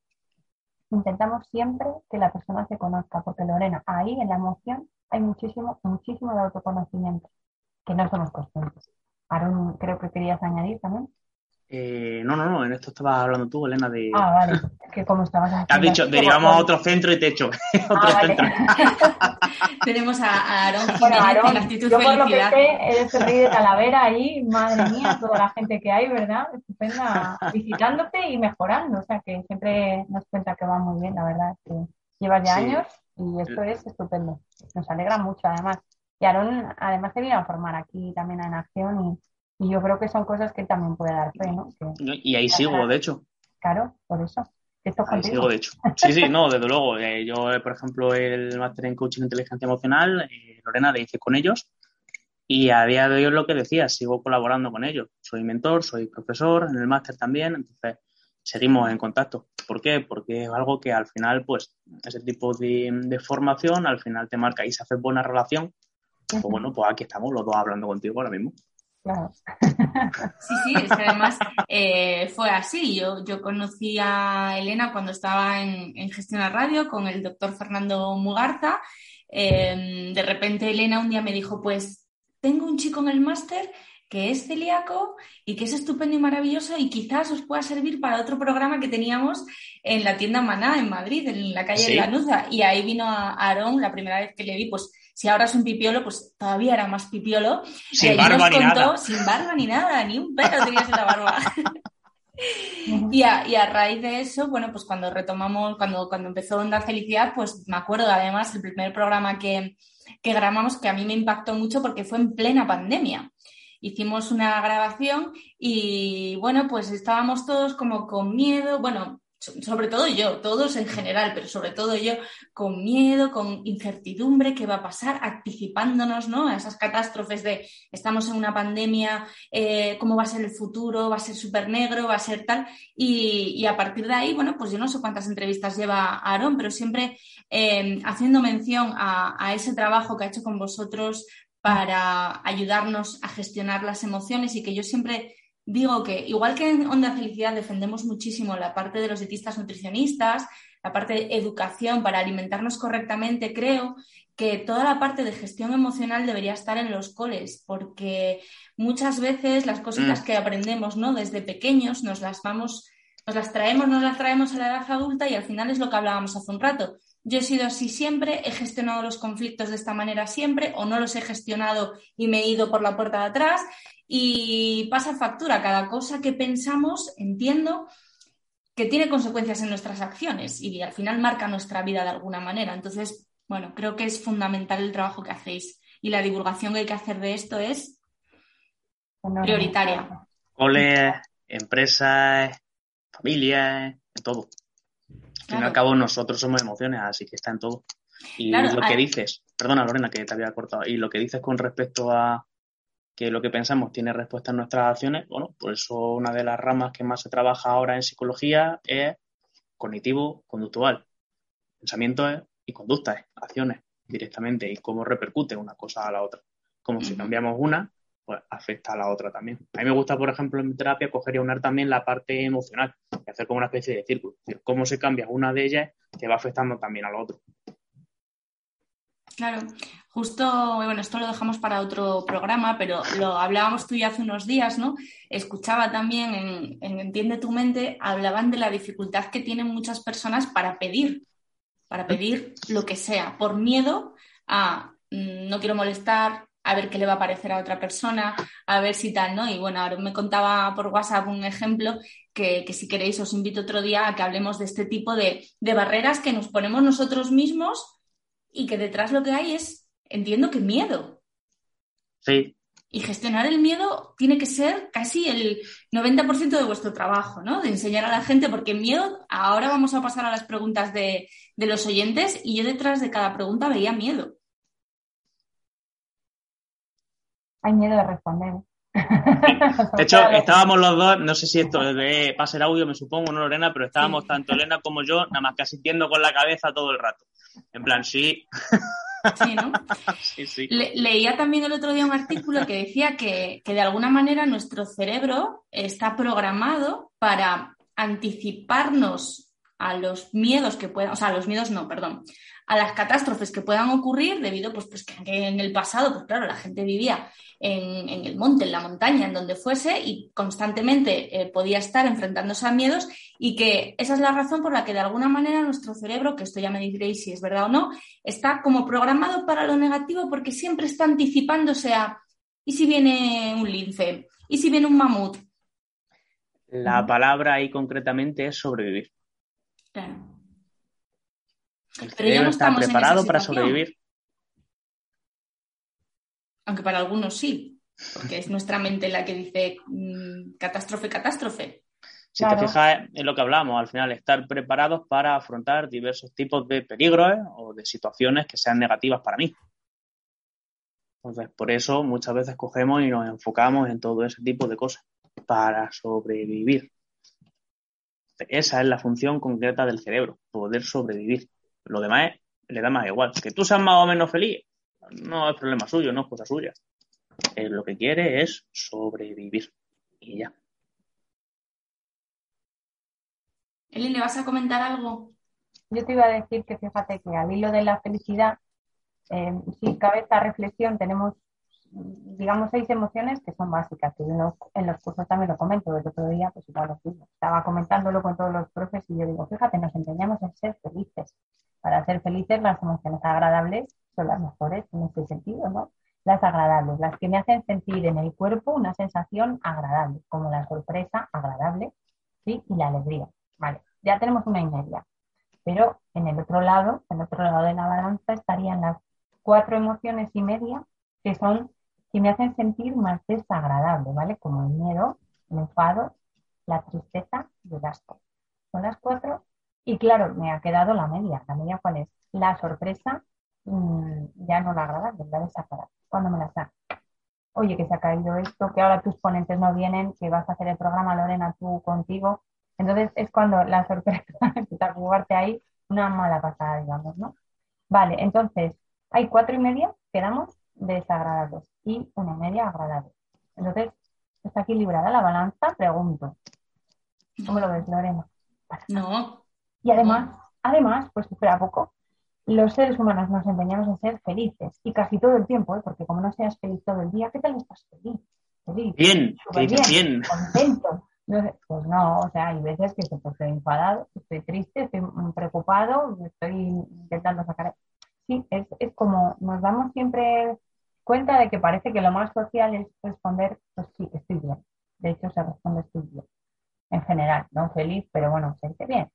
intentamos siempre que la persona se conozca, porque Lorena, ahí en la emoción hay muchísimo, muchísimo de autoconocimiento que no somos conscientes. Aaron, creo que querías añadir también. Eh, no, no, no, en esto estabas hablando tú, Elena, de... Ah, vale, que como estabas Has dicho, derivamos a otro centro y te echo. otro ah, centro. Tenemos a Aaron bueno, Aaron, la actitud yo por lo que sé, eres el rey de Talavera ahí, madre mía, toda la gente que hay, ¿verdad? Estupenda, visitándote y mejorando, o sea que siempre nos cuenta que va muy bien, la verdad, que llevas ya años y esto es estupendo. Nos alegra mucho, además. Y Aaron, además, se viene a formar aquí también en acción y y yo creo que son cosas que también puede dar fe, ¿no? y ahí sigo, de hecho. Claro, por eso. Esto ahí sigo, de hecho. Sí, sí, no, desde luego. Eh, yo, eh, por ejemplo, el máster en coaching de inteligencia emocional, eh, Lorena, le hice con ellos. Y a día de hoy es lo que decía, sigo colaborando con ellos. Soy mentor, soy profesor en el máster también, entonces seguimos en contacto. ¿Por qué? Porque es algo que al final, pues, ese tipo de, de formación al final te marca y se hace buena relación. Pues bueno, pues aquí estamos los dos hablando contigo ahora mismo. Sí, sí, es que además eh, fue así. Yo, yo conocí a Elena cuando estaba en, Gestión a Radio con el doctor Fernando Mugarza em, de repente Elena un día me dijo, pues tengo un chico en el máster que es celíaco y que es estupendo y maravilloso y quizás os pueda servir para otro programa que teníamos en la tienda Maná en Madrid, en la calle de Lanuza. Y ahí vino a Aarón la primera vez que le vi, pues si ahora es un pipiolo, pues todavía era más pipiolo. Sin barba ni nada. Sin barba ni nada, ni un pelo tenías en la barba. y, a, y, a, raíz de eso, bueno, pues cuando retomamos, cuando, cuando empezó Onda Felicidad, pues me acuerdo además el primer programa que, que grabamos que a mí me impactó mucho porque fue en plena pandemia hicimos una grabación y bueno, pues estábamos todos como con miedo, bueno, sobre todo yo, todos en general, pero sobre todo yo con miedo, con incertidumbre, qué va a pasar, anticipándonos ¿no? a esas catástrofes de estamos en una pandemia, eh, cómo va a ser el futuro, va a ser súper negro, va a ser tal. Y, a partir de ahí, bueno, pues yo no sé cuántas entrevistas lleva Aaron, pero siempre eh, haciendo mención a, a ese trabajo que ha hecho con vosotros para ayudarnos a gestionar las emociones y que yo siempre digo que igual que en Onda Felicidad defendemos muchísimo la parte de los dietistas nutricionistas, la parte de educación para alimentarnos correctamente, creo que toda la parte de gestión emocional debería estar en los coles, porque muchas veces las cositas mm. que aprendemos ¿no? desde pequeños nos las vamos, nos las traemos, nos las traemos a la edad adulta y al final es lo que hablábamos hace un rato. Yo he sido así siempre, he gestionado los conflictos de esta manera siempre, o no los he gestionado y me he ido por la puerta de atrás, y pasa factura. Cada cosa que pensamos, entiendo que tiene consecuencias en nuestras acciones y al final marca nuestra vida de alguna manera. Entonces, bueno, creo que es fundamental el trabajo que hacéis y la divulgación que hay que hacer de esto es prioritaria. Coles, empresas, familias, en todo. Al fin y al cabo, nosotros somos emociones, así que está en todo. Y lo que dices, perdona Lorena que te había cortado, y lo que dices con respecto a que lo que pensamos tiene respuesta en nuestras acciones, bueno, por eso una de las ramas que más se trabaja ahora en psicología es cognitivo-conductual, pensamientos y conductas, acciones directamente y cómo repercute una cosa a la otra. Como si cambiamos una, pues afecta a la otra también. A mí me gusta, por ejemplo, en mi terapia coger y unar también la parte emocional y hacer como una especie de círculo. Es decir, cómo se cambia una de ellas que va afectando también a la otra. Claro, justo, bueno, esto lo dejamos para otro programa, pero lo hablábamos tú y hace unos días, ¿no? Escuchaba también en, Entiende tu mente, hablaban de la dificultad que tienen muchas personas para pedir, para pedir lo que sea, por miedo a mm, no quiero molestar, a ver qué le va a parecer a otra persona, a ver si tal, ¿no? Y bueno, ahora me contaba por WhatsApp un ejemplo que, si queréis os invito otro día a que hablemos de este tipo de, de barreras que nos ponemos nosotros mismos y que detrás lo que hay es, entiendo que miedo. Sí. Y gestionar el miedo tiene que ser casi el 90% de vuestro trabajo, ¿no? De enseñar a la gente, porque miedo, ahora vamos a pasar a las preguntas de, de los oyentes y yo detrás de cada pregunta veía miedo. Hay miedo de responder. De hecho, estábamos los dos, no sé si esto debe pasar audio, me supongo, no Lorena, pero estábamos tanto Elena como yo, nada más que asistiendo con la cabeza todo el rato. En plan, sí. Sí, ¿no? sí, sí. leía también el otro día un artículo que decía que, que de alguna manera nuestro cerebro está programado para anticiparnos a los miedos que puedan, o sea, a los miedos no, perdón, a las catástrofes que puedan ocurrir debido pues, pues que en el pasado, pues claro, la gente vivía en, el monte, en la montaña, en donde fuese y constantemente eh, podía estar enfrentándose a miedos y que esa es la razón por la que de alguna manera nuestro cerebro, que esto ya me diréis si es verdad o no, está como programado para lo negativo porque siempre está anticipándose a ¿y si viene un lince? ¿Y si viene un mamut? La palabra ahí concretamente es sobrevivir. Claro. El cerebro no está preparado para sobrevivir. Aunque para algunos sí, porque es nuestra mente la que dice mm, catástrofe, catástrofe. Si te fijas en lo que hablamos, al final estar preparados para afrontar diversos tipos de peligros ¿eh? o de situaciones que sean negativas para mí. Entonces, por eso muchas veces cogemos y nos enfocamos en todo ese tipo de cosas para sobrevivir. Esa es la función concreta del cerebro, poder sobrevivir. Lo demás le da más igual. Que tú seas más o menos feliz, no es problema suyo, no es cosa suya. lo que quiere es sobrevivir. Y ya. Eli, ¿le vas a comentar algo? Yo te iba a decir que fíjate que al hilo de la felicidad, eh, si cabe esta reflexión, tenemos, digamos, seis emociones que son básicas, los, en los cursos también lo comento, el otro día, pues igual lo estaba comentándolo con todos los profes y yo digo, fíjate, nos empeñamos en ser felices. Para ser felices, las emociones agradables son las mejores en este sentido, ¿no? Las agradables, las que me hacen sentir en el cuerpo una sensación agradable, como la sorpresa agradable, ¿sí? Y la alegría. Vale, ya tenemos una y media. Pero en el otro lado, en el otro lado de la balanza, estarían las cuatro emociones y media que son que me hacen sentir más desagradable, ¿vale? Como el miedo, el enfado, la tristeza y el asco. Son las cuatro. Y claro, me ha quedado la media. ¿La media cuál es? La sorpresa, mmm, ya no la agradable, la desagradable. Cuando me la saco. Oye, que se ha caído esto, que ahora tus ponentes no vienen, que vas a hacer el programa Lorena tú contigo. Entonces es cuando la sorpresa empieza a jugarte ahí una mala pasada, digamos, ¿no? Vale, entonces hay cuatro y media, quedamos desagradables y una media agradable. Entonces, ¿está equilibrada la balanza? Pregunto. ¿Cómo lo ves, Lorena? No. Y además, además, pues espera poco, los seres humanos nos empeñamos en ser felices y casi todo el tiempo, ¿eh? porque como no seas feliz todo el día, ¿qué tal estás feliz? Feliz. Bien, bien, bien. Contento. pues no, o sea, hay veces que estoy enfadado, estoy triste, estoy preocupado, estoy intentando sacar sí, es, es como nos damos siempre cuenta de que parece que lo más social es responder, pues sí, estoy bien. De hecho, se responde estoy bien. En general, no feliz, pero bueno, se bien.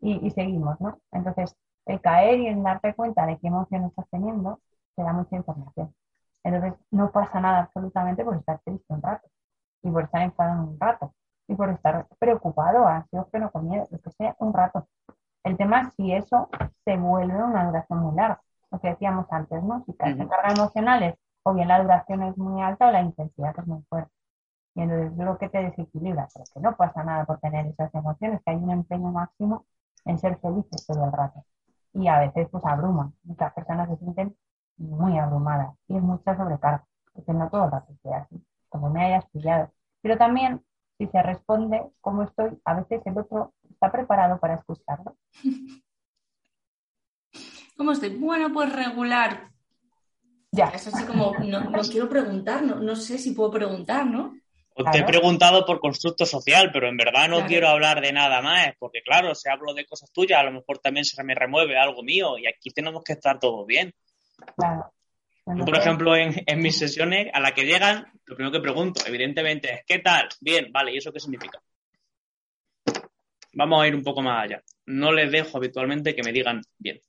Y, y, seguimos, ¿no? Entonces, el caer y el darte cuenta de qué emoción estás teniendo te da mucha información. Entonces, no pasa nada absolutamente por estar triste un rato, y por estar enfadado un rato, y por estar preocupado, ansioso, pero con miedo, lo que sea, un rato. El tema es si eso se vuelve una duración muy larga lo que decíamos antes, ¿no? Si te cargas emocionales, o bien la duración es muy alta o la intensidad es muy fuerte. Y entonces es lo que te desequilibra, pero que no pasa nada por tener esas emociones, que hay un empeño máximo en ser felices todo el rato. Y a veces pues abruman. Muchas personas se sienten muy abrumadas y es mucha sobrecarga, porque no todo el rato sea así, como me hayas pillado. Pero también, si se responde cómo estoy, a veces el otro está preparado para escucharlo. ¿Cómo estoy? Bueno, pues regular. Ya. Es así como, no, quiero preguntar, no, sé si puedo preguntar, ¿no? te he preguntado por constructo social, pero en verdad no quiero hablar de nada más, porque claro, si hablo de cosas tuyas, a lo mejor también se me remueve algo mío y aquí tenemos que estar todos bien. Claro. Yo, por ejemplo, en, en, mis sesiones, a la que llegan, lo primero que pregunto, evidentemente, es ¿qué tal? Bien, vale, ¿y eso qué significa? Vamos a ir un poco más allá. No les dejo habitualmente que me digan bien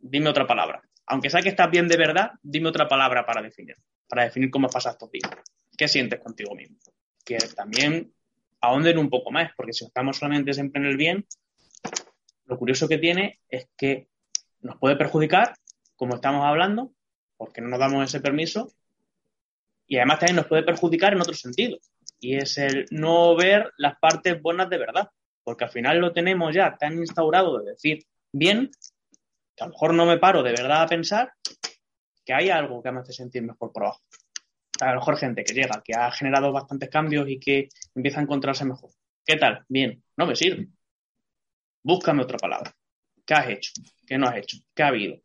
dime otra palabra. Aunque sea que estás bien de verdad, dime otra palabra para definir, para definir cómo pasas estos días. ¿Qué sientes contigo mismo? Que también ahonden un poco más, porque si estamos solamente siempre en el bien, lo curioso que tiene es que nos puede perjudicar, como estamos hablando, porque no nos damos ese permiso, y además también nos puede perjudicar en otro sentido, y es el no ver las partes buenas de verdad, porque al final lo tenemos ya tan instaurado de decir bien a lo mejor no me paro de verdad a pensar que hay algo que me hace sentir mejor por abajo. A lo mejor gente que llega, que ha generado bastantes cambios y que empieza a encontrarse mejor. ¿Qué tal? Bien, no me sirve. Búscame otra palabra. ¿Qué has hecho? ¿Qué no has hecho? ¿Qué ha habido?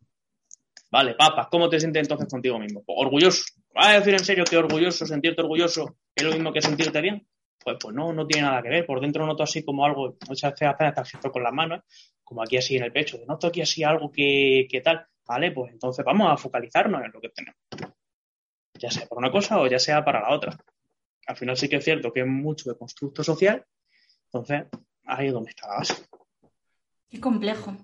Vale, papas, ¿cómo te sientes entonces contigo mismo? Orgulloso. ¿Vas a decir en serio que orgulloso, sentirte orgulloso es lo mismo que sentirte bien? Pues, pues no, no tiene nada que ver. Por dentro noto así como algo, muchas veces hace hasta con las manos, como aquí así en el pecho, noto aquí así algo que, tal, ¿vale? Pues entonces vamos a focalizarnos en lo que tenemos. Ya sea por una cosa o ya sea para la otra. Al final sí que es cierto que es mucho de constructo social, entonces ahí es donde está la base. Qué complejo,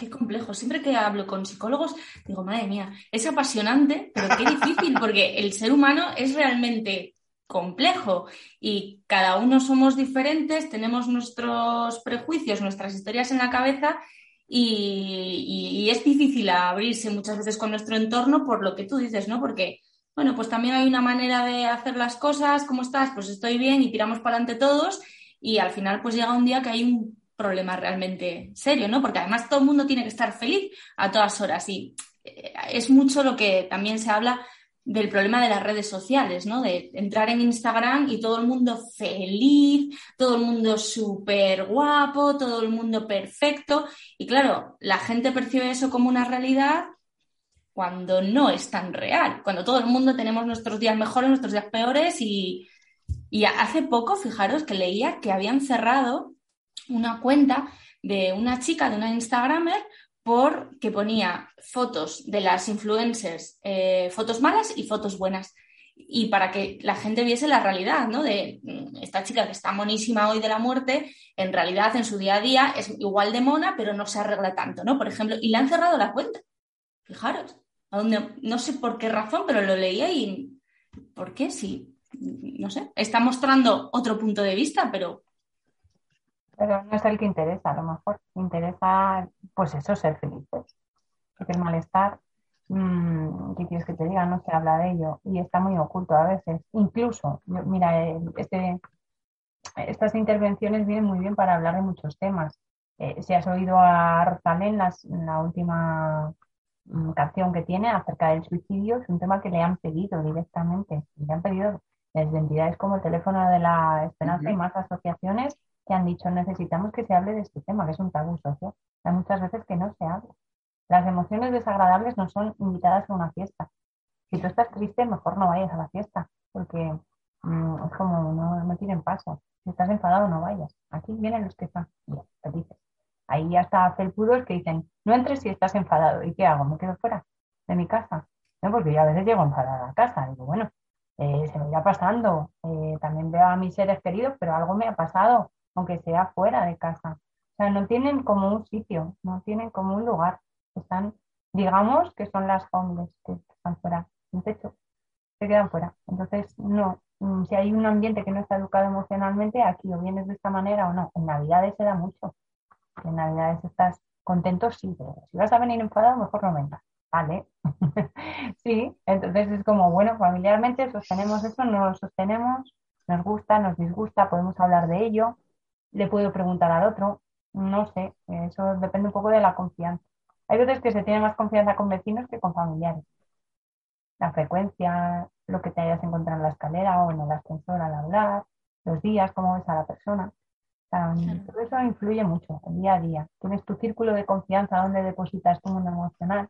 qué complejo. Siempre que hablo con psicólogos, digo, madre mía, es apasionante, pero qué difícil, porque el ser humano es realmente complejo y cada uno somos diferentes, tenemos nuestros prejuicios, nuestras historias en la cabeza y, es difícil abrirse muchas veces con nuestro entorno por lo que tú dices, ¿no? Porque, bueno, pues también hay una manera de hacer las cosas, ¿cómo estás? Pues estoy bien y tiramos para adelante todos y al final pues llega un día que hay un problema realmente serio, ¿no? Porque además todo el mundo tiene que estar feliz a todas horas y eh, es mucho lo que también se habla del problema de las redes sociales, ¿no? De entrar en Instagram y todo el mundo feliz, todo el mundo súper guapo, todo el mundo perfecto. Y claro, la gente percibe eso como una realidad cuando no es tan real, cuando todo el mundo tenemos nuestros días mejores, nuestros días peores y, hace poco, fijaros que leía que habían cerrado una cuenta de una chica, de una Instagramer, porque ponía fotos de las influencers, eh, fotos malas y fotos buenas. Y para que la gente viese la realidad, ¿no? De mm, esta chica que está monísima hoy de la muerte, en realidad en su día a día es igual de mona, pero no se arregla tanto, ¿no? Por ejemplo, y le han cerrado la cuenta. Fijaros no sé por qué razón, pero lo leía y ¿por qué? Sí, no sé, está mostrando otro punto de vista, pero... Pero no es el que interesa, a lo mejor interesa, pues eso, ser felices. Porque el malestar, mmm, ¿qué quieres que te diga? No se habla de ello y está muy oculto a veces. Incluso, mira, este, estas intervenciones vienen muy bien para hablar de muchos temas. Eh, si has oído a Rosalén la última canción que tiene acerca del suicidio es un tema que le han pedido directamente. Le han pedido desde entidades como el teléfono de la esperanza y más asociaciones que han dicho necesitamos que se hable de este tema, que es un tabú social. Hay muchas veces que no se habla. Las emociones desagradables no son invitadas a una fiesta. Si tú estás triste, mejor no vayas a la fiesta, porque mm, es como no, no tienen paso. Si estás enfadado, no vayas. Aquí vienen los que están bien, felices. Ahí ya está felpudos que dicen, no entres si estás enfadado. ¿Y qué hago? ¿Me quedo fuera de mi casa? No, porque yo a veces llego enfadada a casa. Digo, bueno, eh, se me irá pasando. Eh, también veo a mis seres queridos, pero algo me ha pasado, aunque sea fuera de casa. O sea, no tienen como un sitio, no tienen como un lugar. Están, digamos que son las hombres que están fuera, un techo, se quedan fuera. Entonces, no, mm, si hay un ambiente que no está educado emocionalmente, aquí o vienes de esta manera o no. En Navidades se da mucho en Navidades estás contento, sí, pero si vas a venir enfadado, mejor no vengas. Vale. sí, entonces es como, bueno, familiarmente sostenemos eso, no lo sostenemos, nos gusta, nos disgusta, podemos hablar de ello, le puedo preguntar al otro, no sé, eso depende un poco de la confianza. Hay veces que se tiene más confianza con vecinos que con familiares. La frecuencia, lo que te hayas encontrado en la escalera o en el ascensor al hablar, los días, cómo ves a la persona. Todo eso influye mucho el día a día. Tienes tu círculo de confianza donde depositas tu mundo emocional.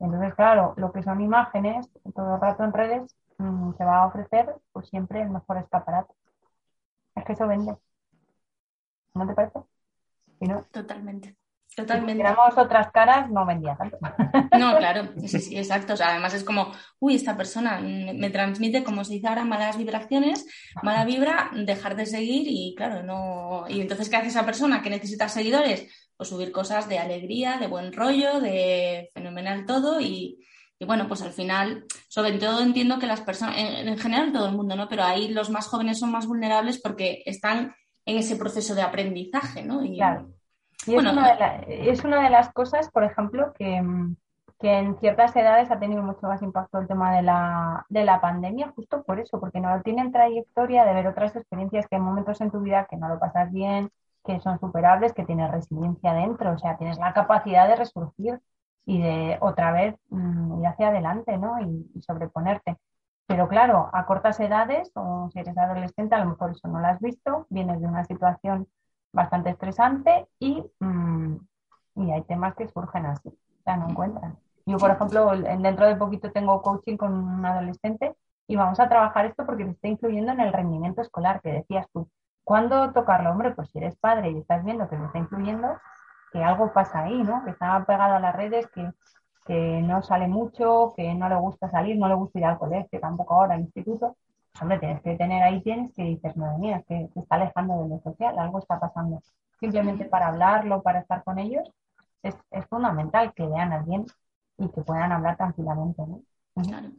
Entonces, claro, lo que son imágenes, todo el rato en redes, mm, se va a ofrecer pues siempre el mejor escaparate. Es que eso vende. ¿No te parece? no? Totalmente. Totalmente. Si otras caras, no vendía tanto. No, claro, sí, sí, exacto. O sea, además es como, uy, esta persona me transmite, como se dice ahora, malas vibraciones, mala vibra, dejar de seguir y claro, no. Y entonces, ¿qué hace esa persona que necesita seguidores? Pues subir cosas de alegría, de buen rollo, de fenomenal todo y, bueno, pues al final, sobre todo entiendo que las personas, en, general todo el mundo, ¿no? Pero ahí los más jóvenes son más vulnerables porque están en ese proceso de aprendizaje, ¿no? Y, claro y es, una de es, una de las cosas, por ejemplo, que, en ciertas edades ha tenido mucho más impacto el tema de la, de la pandemia, justo por eso, porque no tienen trayectoria de ver otras experiencias que hay momentos en tu vida que no lo pasas bien, que son superables, que tienes resiliencia dentro, o sea, tienes la capacidad de resurgir y de otra vez mm, ir hacia adelante, ¿no? Y, y, sobreponerte. Pero claro, a cortas edades, o si eres adolescente, a lo mejor eso no lo has visto, vienes de una situación bastante estresante y, mm, y hay temas que surgen así, sea, no encuentran. Yo, por ejemplo, dentro de poquito tengo coaching con un adolescente y vamos a trabajar esto porque te está influyendo en el rendimiento escolar, que decías tú. ¿Cuándo tocarlo? Hombre, pues si eres padre y estás viendo que te está influyendo, que algo pasa ahí, ¿no? Que está pegado a las redes, que, que no sale mucho, que no le gusta salir, no le gusta ir al colegio, tampoco ahora al instituto, hombre, tienes que tener ahí, tienes que dices, madre mía, que se está alejando de lo social, algo está pasando. Simplemente para hablarlo, para estar con ellos, es, fundamental que vean a alguien y que puedan hablar tranquilamente. ¿no? Claro.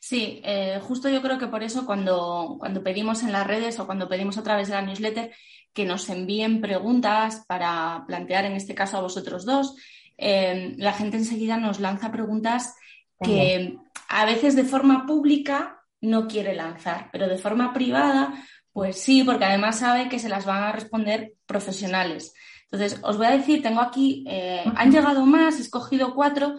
Sí, eh, justo yo creo que por eso cuando, cuando pedimos en las redes o cuando pedimos a través de la newsletter que nos envíen preguntas para plantear en este caso a vosotros dos, eh, la gente enseguida nos lanza preguntas que a veces de forma pública no quiere lanzar, pero de forma privada, pues sí, porque además sabe que se las van a responder profesionales. Entonces, os voy a decir, tengo aquí, eh, han llegado más, he escogido cuatro,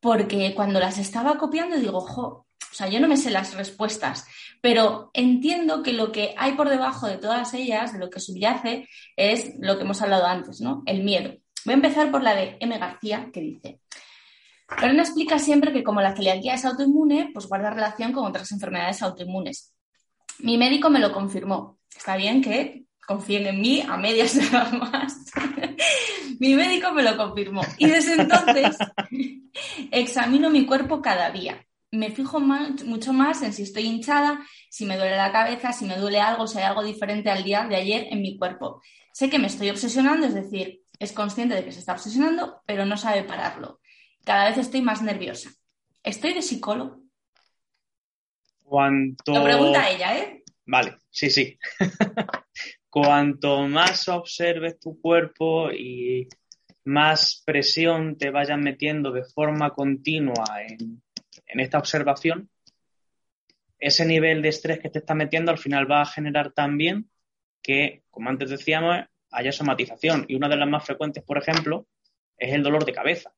porque cuando las estaba copiando digo, jo, o sea, yo no me sé las respuestas, pero entiendo que lo que hay por debajo de todas ellas, de lo que subyace, es lo que hemos hablado antes, ¿no? El miedo. Voy a empezar por la de M. García, que dice, Lorena explica siempre que como la celiaquía es autoinmune, pues guarda relación con otras enfermedades autoinmunes. Mi médico me lo confirmó. Está bien que confíen en mí a medias nada más. mi médico me lo confirmó. Y desde entonces examino mi cuerpo cada día. Me fijo mucho más en si estoy hinchada, si me duele la cabeza, si me duele algo, si hay algo diferente al día de ayer en mi cuerpo. Sé que me estoy obsesionando, es decir, es consciente de que se está obsesionando, pero no sabe pararlo. Cada vez estoy más nerviosa. ¿Estoy de psicólogo? Cuanto... Lo pregunta ella, ¿eh? Vale, sí, sí. Cuanto más observes tu cuerpo y más presión te vayan metiendo de forma continua en, en esta observación, ese nivel de estrés que te está metiendo al final va a generar también que, como antes decíamos, haya somatización. Y una de las más frecuentes, por ejemplo, es el dolor de cabeza.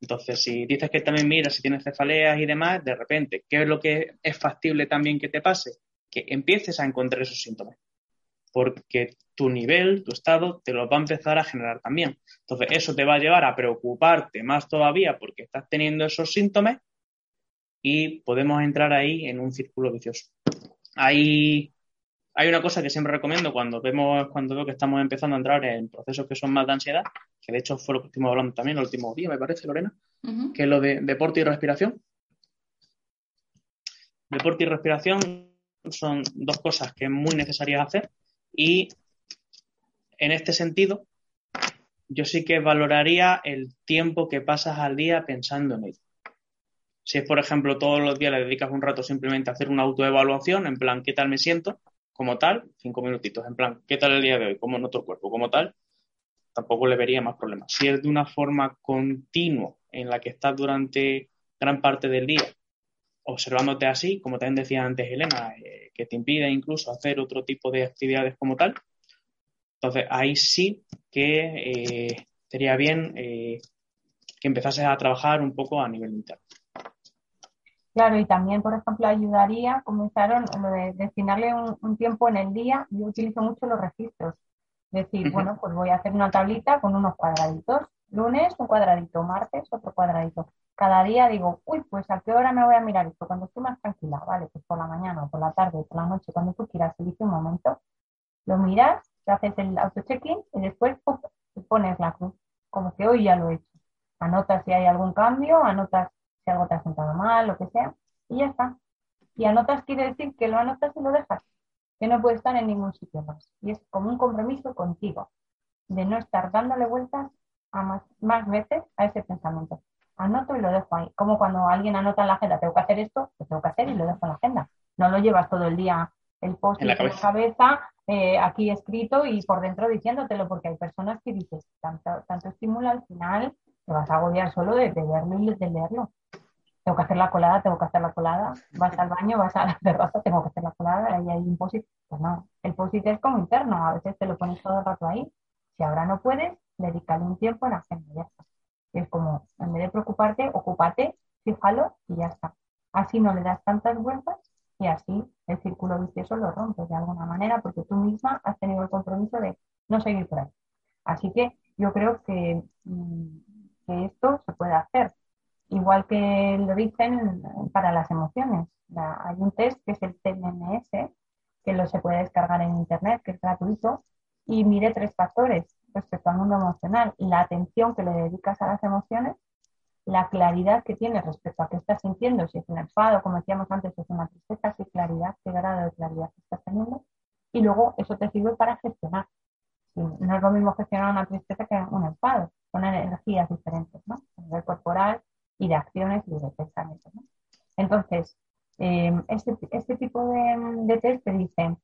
Entonces, si dices que también miras si tienes cefaleas y demás, de repente, ¿qué es lo que es factible también que te pase? Que empieces a encontrar esos síntomas. Porque tu nivel, tu estado, te los va a empezar a generar también. Entonces, eso te va a llevar a preocuparte más todavía porque estás teniendo esos síntomas y podemos entrar ahí en un círculo vicioso. Hay, hay una cosa que siempre recomiendo cuando vemos, cuando veo que estamos empezando a entrar en procesos que son más de ansiedad, que de hecho fue lo que estuvimos hablando también el último día, me parece, Lorena, que es lo de deporte y respiración. Deporte y respiración son dos cosas que es muy necesarias hacer y en este sentido yo sí que valoraría el tiempo que pasas al día pensando en ello. Si es, por ejemplo, todos los días le dedicas un rato simplemente a hacer una autoevaluación, en plan, ¿qué tal me siento? Como tal, cinco minutitos, en plan, ¿qué tal el día de hoy? ¿Cómo noto el cuerpo? Como tal, tampoco le vería más problemas. Si es de una forma continua en la que estás durante gran parte del día observándote así, como también decía antes Elena, eh, que te impide incluso hacer otro tipo de actividades como tal, entonces ahí sí que eh, sería bien eh, que empezases a trabajar un poco a nivel interno. Claro, y también, por ejemplo, ayudaría, comenzaron lo de destinarle un, tiempo en el día. Yo utilizo mucho los registros. Decir, bueno, pues voy a hacer una tablita con unos cuadraditos. Lunes un cuadradito, martes otro cuadradito. Cada día digo, uy, pues a qué hora me voy a mirar esto, cuando estoy más tranquila, vale, pues por la mañana, por la tarde, por la noche, cuando tú quieras, elige un momento, lo miras, te haces el auto-check-in y después te pones la cruz, como que hoy ya lo he hecho. Anotas si hay algún cambio, anotas si algo te ha sentado mal, lo que sea, y ya está. Y anotas quiere decir que lo anotas y lo dejas, que no puede estar en ningún sitio más. Y es como un compromiso contigo, de no estar dándole vueltas a más, más veces a ese pensamiento. Anoto y lo dejo ahí. Como cuando alguien anota en la agenda, tengo que hacer esto, lo tengo que hacer y lo dejo en la agenda. No lo llevas todo el día el post en la cabeza, eh, aquí escrito y por dentro diciéndotelo, porque hay personas que dices, tanto, tanto estímulo al final, te vas a agobiar solo de, de verlo y de leerlo tengo que hacer la colada, tengo que hacer la colada, vas al baño, vas a la terraza, tengo que hacer la colada, y hay un posit. Pues no, el posit es como interno, a veces te lo pones todo el rato ahí. Si ahora no puedes, dedícale un tiempo en la agenda, ya está. Es como, en vez de preocuparte, ocúpate, fíjalo y ya está. Así no le das tantas vueltas y así el círculo vicioso lo rompes de alguna manera porque tú misma has tenido el compromiso de no seguir por ahí. Así que yo creo que, mm, que esto se puede hacer igual que lo dicen para las emociones. hay un test que es el TMS, que lo se puede descargar en internet, que es gratuito, y mide tres factores respecto al mundo emocional. La atención que le dedicas a las emociones, la claridad que tienes respecto a qué estás sintiendo, si es un enfado, como decíamos antes, si es una tristeza, qué claridad, qué grado de claridad estás teniendo, y luego eso te sirve para gestionar. no es lo mismo gestionar una tristeza que un enfado, son energías diferentes, ¿no? A nivel corporal, y de acciones y de pensamientos. Entonces, eh, este, este, tipo de, de, test te dice,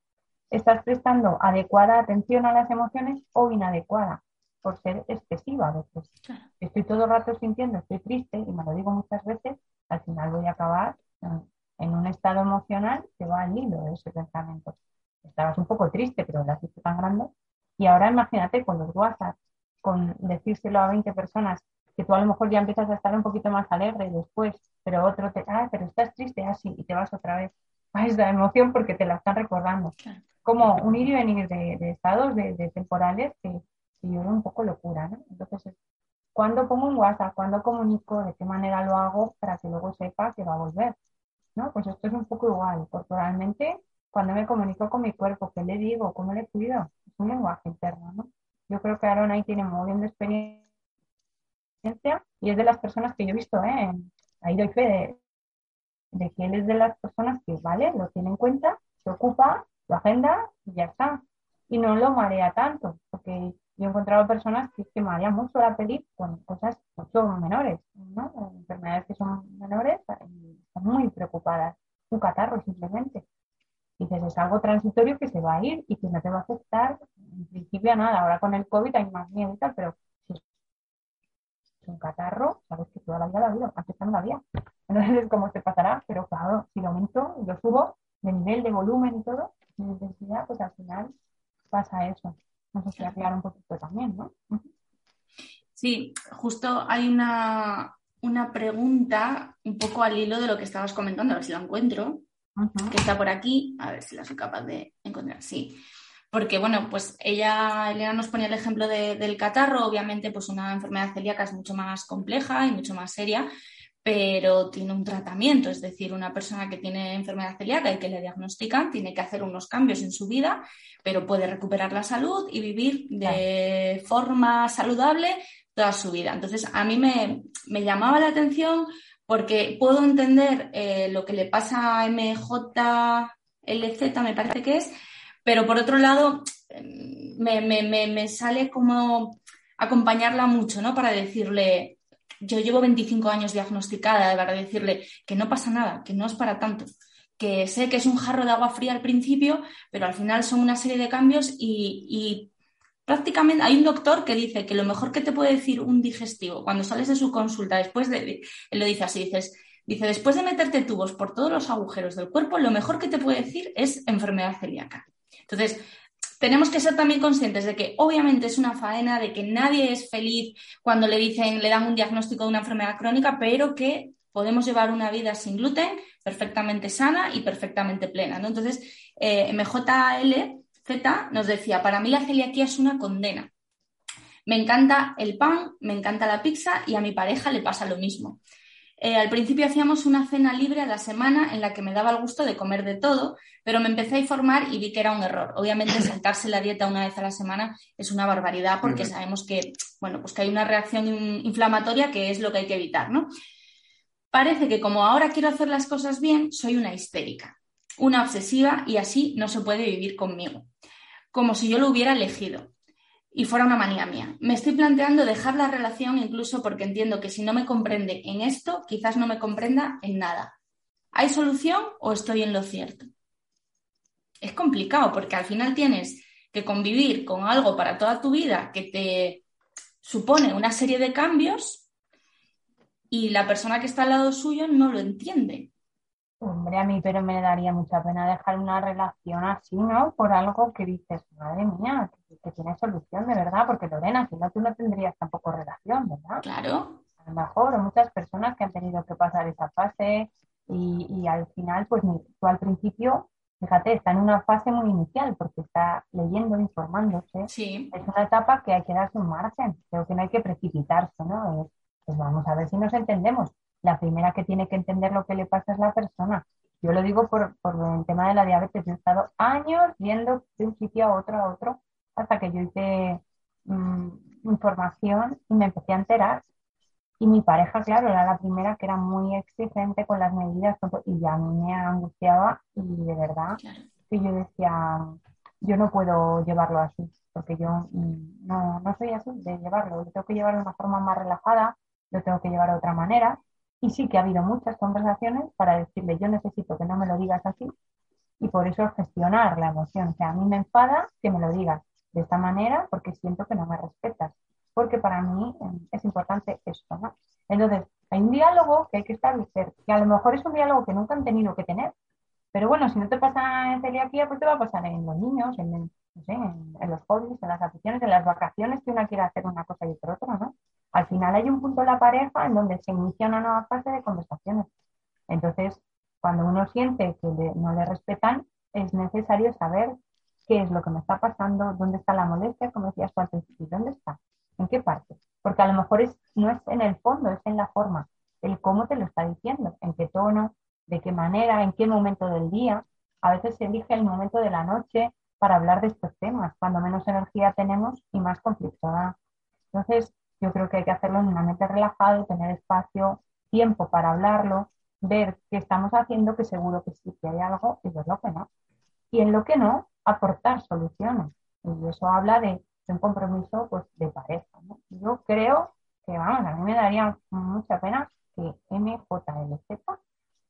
¿estás prestando adecuada atención a las emociones o inadecuada? Por ser excesiva a veces. Estoy todo el rato sintiendo, estoy triste y me lo digo muchas veces, al final voy a acabar en, un estado emocional que va al hilo de ese pensamiento. Estabas un poco triste, pero la has tan grande. Y ahora imagínate con los WhatsApp, con decírselo a 20 personas que tú a lo mejor ya empiezas a estar un poquito más alegre después, pero otro te, ah, pero estás triste así y te vas otra vez a esa emoción porque te la están recordando. Como un ir y venir de, estados, de, temporales, que, yo veo un poco locura, ¿no? Entonces cuándo pongo un WhatsApp, cuándo comunico, de qué manera lo hago para que luego sepa que va a volver. ¿no? Pues esto es un poco igual. Corporalmente, cuando me comunico con mi cuerpo, ¿qué le digo? ¿Cómo le cuido? Es un lenguaje interno, ¿no? Yo creo que Aaron ahí tiene muy bien de experiencia y es de las personas que yo he visto, ¿eh? ahí doy fe de, que él es de las personas que, vale, lo tiene en cuenta, se ocupa, lo agenda y ya está. Y no lo marea tanto, porque yo he encontrado personas que, que marea mucho la peli con cosas mucho menores, ¿no? Enfermedades que son menores y están muy preocupadas. Un catarro simplemente. Dices, es algo transitorio que se va a ir y que no te va a afectar en principio a nada. Ahora con el COVID hay más miedo y tal, pero si es un catarro, sabes que toda la vida la vida, antes no la había. Entonces, ¿cómo te pasará? Pero claro, si lo aumento y lo subo de nivel, de volumen y todo, de intensidad, pues al final pasa eso. No sé si aclarar un poquito también, ¿no? Sí, justo hay una, una pregunta un poco al hilo de lo que estabas comentando, a ver si la encuentro, que está por aquí, a ver si la soy capaz de encontrar. Sí, porque bueno, pues ella, Elena nos ponía el ejemplo del catarro, obviamente pues una enfermedad celíaca es mucho más compleja y mucho más seria, pero tiene un tratamiento, es decir, una persona que tiene enfermedad celíaca y que le diagnostican tiene que hacer unos cambios en su vida, pero puede recuperar la salud y vivir de forma saludable toda su vida. Entonces, a mí me, llamaba la atención porque puedo entender eh, lo que le pasa a MJLZ, me parece que es, pero por otro lado, me, me sale como acompañarla mucho, ¿no? Para decirle, yo llevo 25 años diagnosticada, para decirle que no pasa nada, que no es para tanto, que sé que es un jarro de agua fría al principio, pero al final son una serie de cambios y, prácticamente hay un doctor que dice que lo mejor que te puede decir un digestivo cuando sales de su consulta, después de, él lo dice así, dices, dice, después de meterte tubos por todos los agujeros del cuerpo, lo mejor que te puede decir es enfermedad celíaca. Entonces, tenemos que ser también conscientes de que obviamente es una faena, de que nadie es feliz cuando le dicen, le dan un diagnóstico de una enfermedad crónica, pero que podemos llevar una vida sin gluten perfectamente sana y perfectamente plena. Entonces, eh, MJLZ nos decía, para mí la celiaquía es una condena. Me encanta el pan, me encanta la pizza y a mi pareja le pasa lo mismo. Eh, al principio hacíamos una cena libre a la semana en la que me daba el gusto de comer de todo, pero me empecé a informar y vi que era un error. Obviamente saltarse la dieta una vez a la semana es una barbaridad porque sabemos que, bueno, pues que hay una reacción inflamatoria que es lo que hay que evitar, ¿no? Parece que como ahora quiero hacer las cosas bien, soy una histérica, una obsesiva y así no se puede vivir conmigo, como si yo lo hubiera elegido y fuera una manía mía. Me estoy planteando dejar la relación incluso porque entiendo que si no me comprende en esto, quizás no me comprenda en nada. ¿Hay solución o estoy en lo cierto? Es complicado porque al final tienes que convivir con algo para toda tu vida que te supone una serie de cambios y la persona que está al lado suyo no lo entiende. Hombre, a mí pero me daría mucha pena dejar una relación así, ¿no? Por algo que dices, madre mía, que, tiene solución de verdad, porque Lorena, si no, tú no tendrías tampoco relación, ¿verdad? Claro. A lo mejor, o muchas personas que han tenido que pasar esa fase y, al final, pues tú al principio, fíjate, está en una fase muy inicial porque está leyendo, informándose. Sí. Es una etapa que hay que darse un margen, creo que no hay que precipitarse, ¿no? Pues vamos a ver si nos entendemos la primera que tiene que entender lo que le pasa es la persona. Yo lo digo por, el tema de la diabetes. Yo he estado años viendo de un sitio a otro a otro hasta que yo hice mm, información y me empecé a enterar. Y mi pareja, claro, era la primera que era muy exigente con las medidas y ya a mí me angustiaba y de verdad que yo decía, yo no puedo llevarlo así, porque yo mm, no, no soy así de llevarlo. Yo tengo que llevarlo de una forma más relajada, lo tengo que llevar de otra manera y sí que ha habido muchas conversaciones para decirle, yo necesito que no me lo digas así y por eso gestionar la emoción. Sea, a mí me enfada que me lo digas de esta manera porque siento que no me respetas. Porque para mí em, es importante esto, ¿no? Entonces, hay un diálogo que hay que establecer, que a lo mejor es un diálogo que nunca han tenido que tener. Pero bueno, si no te pasa en celiaquía, pues te va a pasar en los niños, en, en, los hobbies, en las aficiones, en las vacaciones, que una quiere hacer una cosa y otra, ¿no? Al final hay un punto en la pareja en donde se inicia una nueva fase de conversaciones. Entonces, cuando uno siente que no le respetan, es necesario saber qué es lo que me está pasando, dónde está la molestia, como decías tú al principio, dónde está, en qué parte. porque a lo mejor es, no es en el fondo, es en la forma, el cómo te lo está diciendo, en qué tono, de qué manera, en qué momento del día. A veces se elige el momento de la noche para hablar de estos temas, cuando menos energía tenemos y más conflicto da. Entonces, yo creo que hay que hacerlo en un ambiente relajado, tener espacio, tiempo para hablarlo, ver qué estamos haciendo, que seguro que sí que hay algo y ver lo que no. Y en lo que no, aportar soluciones. Y eso habla de, un compromiso pues, de pareja. Yo creo que, vamos, a mí me daría mucha pena que MJLZ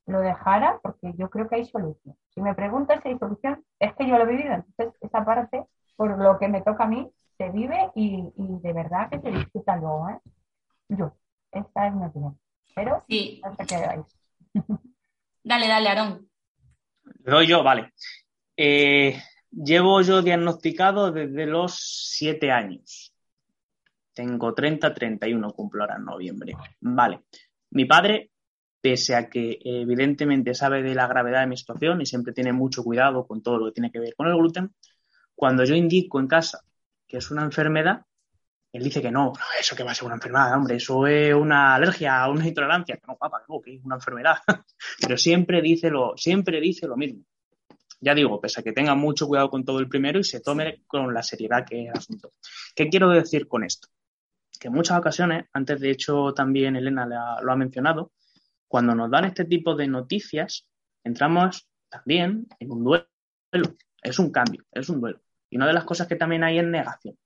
lo dejara porque yo creo que hay solución. Si me preguntas si hay solución, es que yo lo he vivido. Entonces, esa parte, por lo que me toca a mí, se vive y, de verdad que se disfruta luego. ¿eh? Yo, esta es mi opinión. Pero, sí. no qué Dale, dale, Aarón. Le doy yo, vale. Eh, llevo yo diagnosticado desde los siete años. Tengo 30, 31, cumplo ahora en noviembre. Vale. Mi padre, pese a que evidentemente sabe de la gravedad de mi situación y siempre tiene mucho cuidado con todo lo que tiene que ver con el gluten, cuando yo indico en casa que es una enfermedad, él dice que no, eso que va a ser una enfermedad, hombre, eso es una alergia, una intolerancia, que no, papá, no, que es una enfermedad. Pero siempre dice lo, siempre dice lo mismo. Ya digo, pese a que tenga mucho cuidado con todo el primero y se tome con la seriedad que es el asunto. ¿Qué quiero decir con esto? Que en muchas ocasiones, antes de hecho también Elena lo ha mencionado, cuando nos dan este tipo de noticias, entramos también en un duelo. Es un cambio, es un duelo. Y una de las cosas que también hay es negación.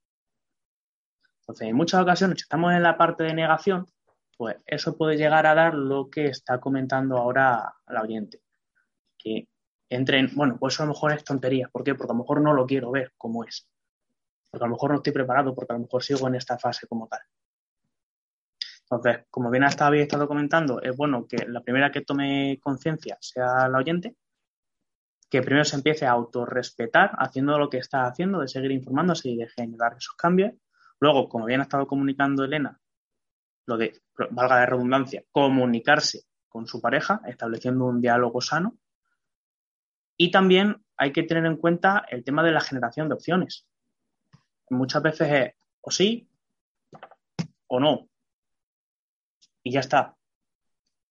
Entonces, en muchas ocasiones, si estamos en la parte de negación, pues eso puede llegar a dar lo que está comentando ahora la oyente. Que entren, bueno, pues a lo mejor es tontería. ¿Por qué? Porque a lo mejor no lo quiero ver como es. Porque a lo mejor no estoy preparado, porque a lo mejor sigo en esta fase como tal. Entonces, como bien hasta habéis estado comentando, es bueno que la primera que tome conciencia sea la oyente, que primero se empiece a autorrespetar haciendo lo que está haciendo, de seguir informándose y de generar esos cambios. Luego, como bien ha estado comunicando Elena, lo de, valga de redundancia, comunicarse con su pareja, estableciendo un diálogo sano. Y también hay que tener en cuenta el tema de la generación de opciones. Muchas veces es o sí o no. Y ya está.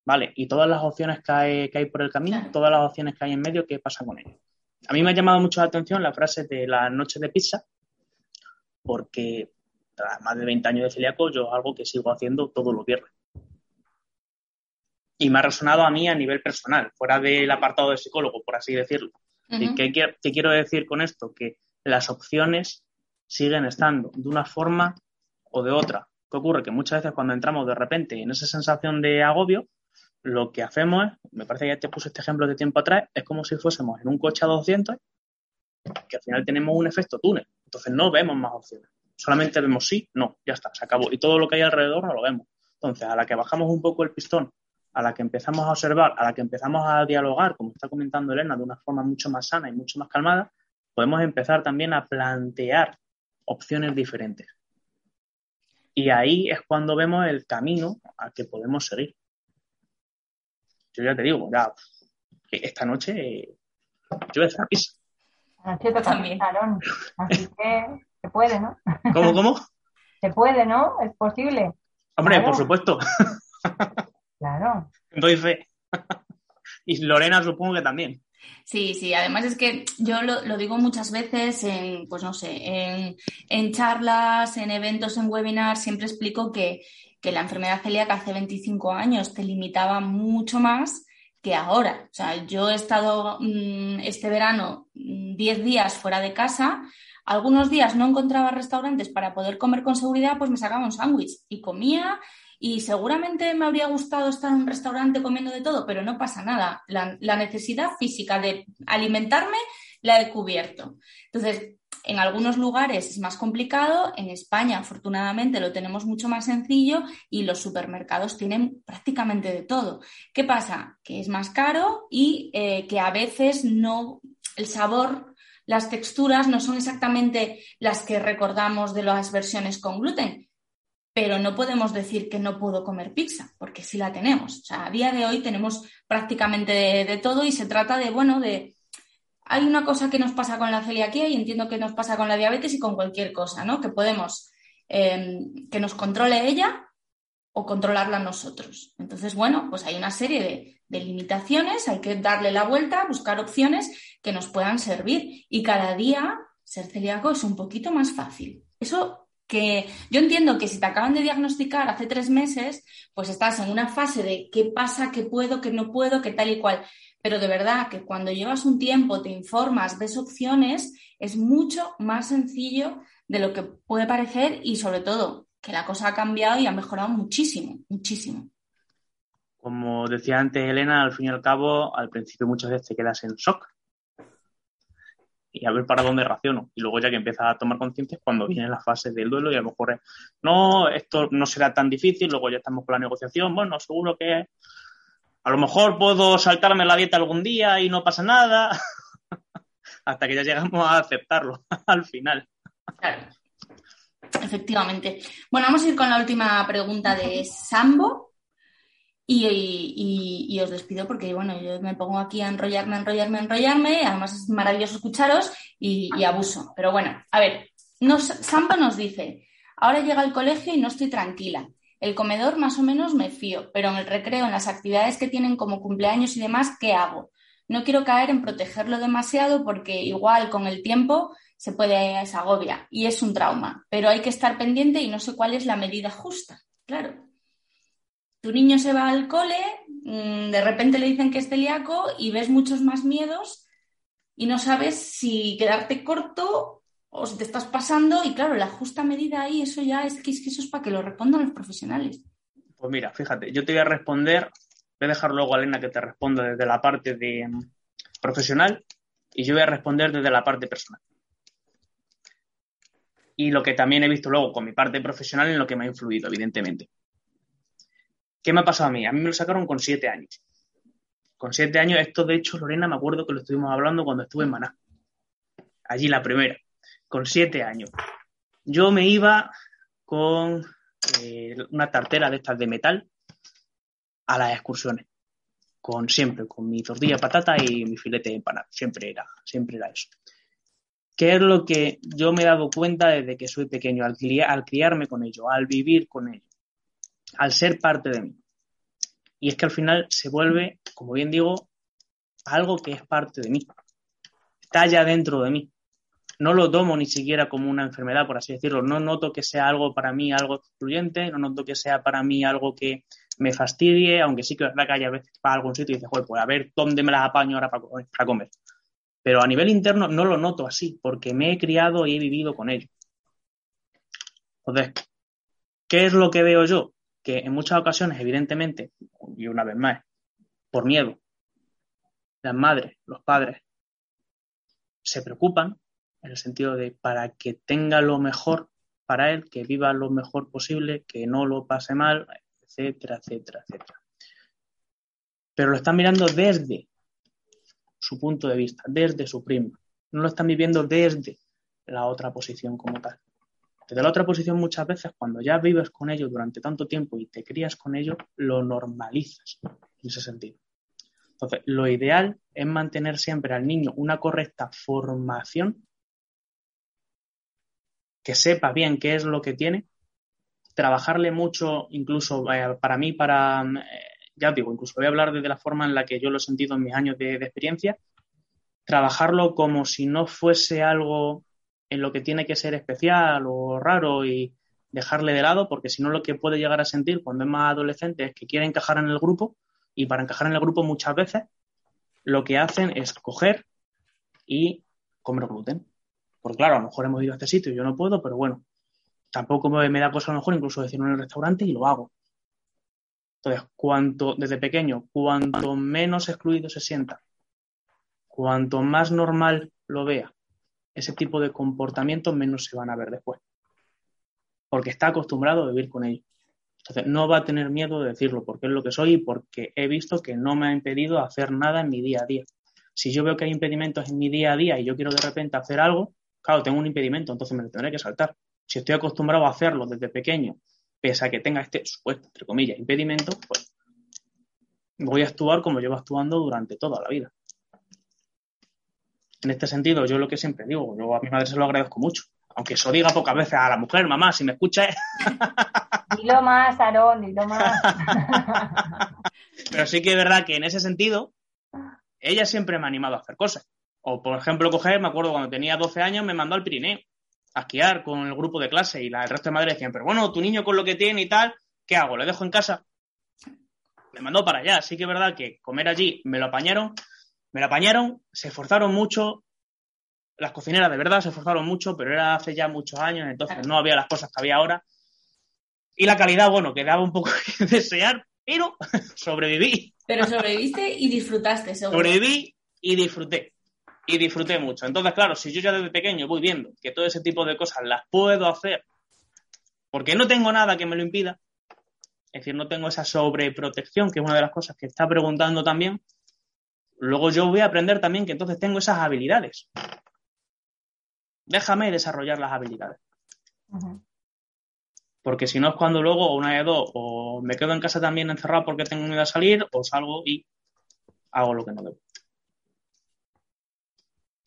Vale, y todas las opciones que hay, que hay por el camino, todas las opciones que hay en medio, ¿qué pasa con ello? A mí me ha llamado mucho la atención la frase de la noche de pizza, porque tras más de 20 años de celíaco, yo es algo que sigo haciendo todos los viernes. Y me ha resonado a mí a nivel personal, fuera del apartado de psicólogo, por así decirlo. ¿Y qué, qué quiero decir con esto? Que las opciones siguen estando de una forma o de otra. ¿Qué ocurre? Que muchas veces cuando entramos de repente en esa sensación de agobio, lo que hacemos es, me parece que ya te puse este ejemplo de tiempo atrás, es como si fuésemos en un coche a 200, que al final tenemos un efecto túnel. Entonces no vemos más opciones. Solamente vemos sí, no, ya está, se acabó. Y todo lo que hay alrededor no lo vemos. Entonces, a la que bajamos un poco el pistón, a la que empezamos a observar, a la que empezamos a dialogar, como está comentando Elena, de una forma mucho más sana y mucho más calmada, podemos empezar también a plantear opciones diferentes. Y ahí es cuando vemos el camino al que podemos seguir yo ya te digo, ya, esta noche yo voy a hacer pizza. Anoche toca también. así que se puede, ¿no? ¿Cómo, cómo? Se puede, ¿no? Es posible. Hombre, por supuesto. Claro. Doy fe. Y Lorena supongo que también. Sí, sí, además es que yo lo, digo muchas veces en, pues no sé, en, en, charlas, en eventos, en webinars, siempre explico que que la enfermedad celíaca hace 25 años te limitaba mucho más que ahora. O sea, yo he estado mm, este verano 10 mm, días fuera de casa. Algunos días no encontraba restaurantes para poder comer con seguridad, pues me sacaba un sándwich y comía y seguramente me habría gustado estar en un restaurante comiendo de todo, pero no pasa nada. La, la necesidad física de alimentarme la he cubierto. Entonces, en algunos lugares es más complicado, en España afortunadamente lo tenemos mucho más sencillo y los supermercados tienen prácticamente de todo. ¿Qué pasa? Que es más caro y eh, que a veces no, el sabor, las texturas no son exactamente las que recordamos de las versiones con gluten. Pero no podemos decir que no puedo comer pizza, porque sí la tenemos. O sea, a día de hoy tenemos prácticamente de todo y se trata de, bueno, de, hay una cosa que nos pasa con la celiaquía y entiendo que nos pasa con la diabetes y con cualquier cosa, ¿no? Que podemos em, que nos controle ella o controlarla nosotros. Entonces, bueno, pues hay una serie de, de, limitaciones, hay que darle la vuelta, buscar opciones que nos puedan servir. Y cada día ser celíaco es un poquito más fácil. Eso que yo entiendo que si te acaban de diagnosticar hace tres meses, pues estás en una fase de qué pasa, qué puedo, qué no puedo, qué tal y cual. Pero de verdad que cuando llevas un tiempo, te informas, ves opciones, es mucho más sencillo de lo que puede parecer y sobre todo que la cosa ha cambiado y ha mejorado muchísimo, muchísimo. Como decía antes Elena, al fin y al cabo, al principio muchas veces te quedas en shock y a ver para dónde raciono. Y luego ya que empiezas a tomar conciencia cuando viene la fase del duelo y a lo mejor es, no, esto no será tan difícil, luego ya estamos con la negociación, bueno, seguro que a lo mejor puedo saltarme la dieta algún día y no pasa nada, hasta que ya llegamos a aceptarlo al final. Claro. Efectivamente. Bueno, vamos a ir con la última pregunta de Sambo. Y, os despido porque, bueno, yo me pongo aquí a enrollarme, enrollarme, enrollarme. Además es maravilloso escucharos y, abuso. Pero bueno, a ver, nos, Samba nos dice, ahora llega al colegio y no estoy tranquila. El comedor más o menos me fío, pero en el recreo, en las actividades que tienen como cumpleaños y demás, ¿qué hago? No quiero caer en protegerlo demasiado porque igual con el tiempo se puede, se agobia y es un trauma, pero hay que estar pendiente y no sé cuál es la medida justa, claro tu niño se va al cole, mm, de repente le dicen que es celíaco y ves muchos más miedos y no sabes si quedarte corto o si te estás pasando y claro, la justa medida ahí, eso ya es que, eso es para que lo respondan los profesionales. Pues mira, fíjate, yo te voy a responder, voy a dejar luego a Elena que te responda desde la parte de mm, profesional y yo voy a responder desde la parte personal. Y lo que también he visto luego con mi parte profesional en lo que me ha influido, evidentemente. ¿Qué me ha pasado a mí? A mí me lo sacaron con siete años. Con siete años, esto de hecho, Lorena, me acuerdo que lo estuvimos hablando cuando estuve en Maná. Allí la primera, con siete años. Yo me iba con eh, una tartera de estas de metal a las excursiones. Con siempre, con mi tortilla de patata y mi filete de empanada. Siempre era, siempre era eso. ¿Qué es lo que yo me he dado cuenta desde que soy pequeño, al, criarme con ello, al vivir con ello? al ser parte de mí. Y es que al final se vuelve, como bien digo, algo que es parte de mí. Está ya dentro de mí. No lo tomo ni siquiera como una enfermedad, por así decirlo. No noto que sea algo para mí algo excluyente, no noto que sea para mí algo que me fastidie, aunque sí que es verdad que haya veces para algún sitio y dices, joder, pues a ver dónde me las apaño ahora para comer. Pero a nivel interno no lo noto así, porque me he criado y he vivido con ello. Entonces, ¿qué es lo que veo yo? que en muchas ocasiones, evidentemente, y una vez más, por miedo, las madres, los padres, se preocupan en el sentido de para que tenga lo mejor para él, que viva lo mejor posible, que no lo pase mal, etcétera, etcétera, etcétera. Pero lo están mirando desde su punto de vista, desde su prima. No lo están viviendo desde la otra posición como tal. Desde la otra posición, muchas veces, cuando ya vives con ello durante tanto tiempo y te crías con ello, lo normalizas en ese sentido. Entonces, lo ideal es mantener siempre al niño una correcta formación, que sepa bien qué es lo que tiene, trabajarle mucho, incluso eh, para mí, para, eh, ya os digo, incluso voy a hablar de la forma en la que yo lo he sentido en mis años de experiencia, trabajarlo como si no fuese algo en lo que tiene que ser especial o raro y dejarle de lado, porque si no lo que puede llegar a sentir cuando es más adolescente es que quiere encajar en el grupo y para encajar en el grupo muchas veces lo que hacen es coger y comer gluten. Porque claro, a lo mejor hemos ido a este sitio y yo no puedo, pero bueno, tampoco me, da cosa a lo mejor incluso decirlo en el restaurante y lo hago. Entonces, cuanto, desde pequeño, cuanto menos excluido se sienta, cuanto más normal lo vea, ese tipo de comportamientos menos se van a ver después. Porque está acostumbrado a vivir con ellos. Entonces, no va a tener miedo de decirlo porque es lo que soy y porque he visto que no me ha impedido hacer nada en mi día a día. Si yo veo que hay impedimentos en mi día a día y yo quiero de repente hacer algo, claro, tengo un impedimento, entonces me lo tendré que saltar. Si estoy acostumbrado a hacerlo desde pequeño, pese a que tenga este supuesto, entre comillas, impedimento, pues voy a actuar como llevo actuando durante toda la vida en este sentido, yo lo que siempre digo, yo a mi madre se lo agradezco mucho. aunque eso diga pocas veces a la mujer, mamá, si me escuchas. Dilo más, Aarón, dilo más. Pero sí que es verdad que en ese sentido, ella siempre me ha animado a hacer cosas. O, por ejemplo, coger, me acuerdo cuando tenía 12 años, me mandó al Pirineo a esquiar con el grupo de clase y la, el resto de madres decían, pero bueno, tu niño con lo que tiene y tal, ¿qué hago? ¿Le dejo en casa? Me mandó para allá. Sí que es verdad que comer allí me lo apañaron, me lo apañaron, se esforzaron mucho, las cocineras de verdad se esforzaron mucho, pero era hace ya muchos años, entonces no había las cosas que había ahora. Y la calidad, bueno, quedaba un poco que desear, pero sobreviví. Pero sobreviviste y disfrutaste, seguro. Sobreviví y disfruté. Y disfruté mucho. Entonces, claro, si yo ya desde pequeño voy viendo que todo ese tipo de cosas las puedo hacer porque no tengo nada que me lo impida, es decir, no tengo esa sobreprotección, que es una de las cosas que está preguntando también, luego yo voy a aprender también que entonces tengo esas habilidades. Déjame desarrollar las habilidades. Porque si no es cuando luego, una de dos, o me quedo en casa también encerrado porque tengo miedo a salir, o salgo y hago lo que no debo.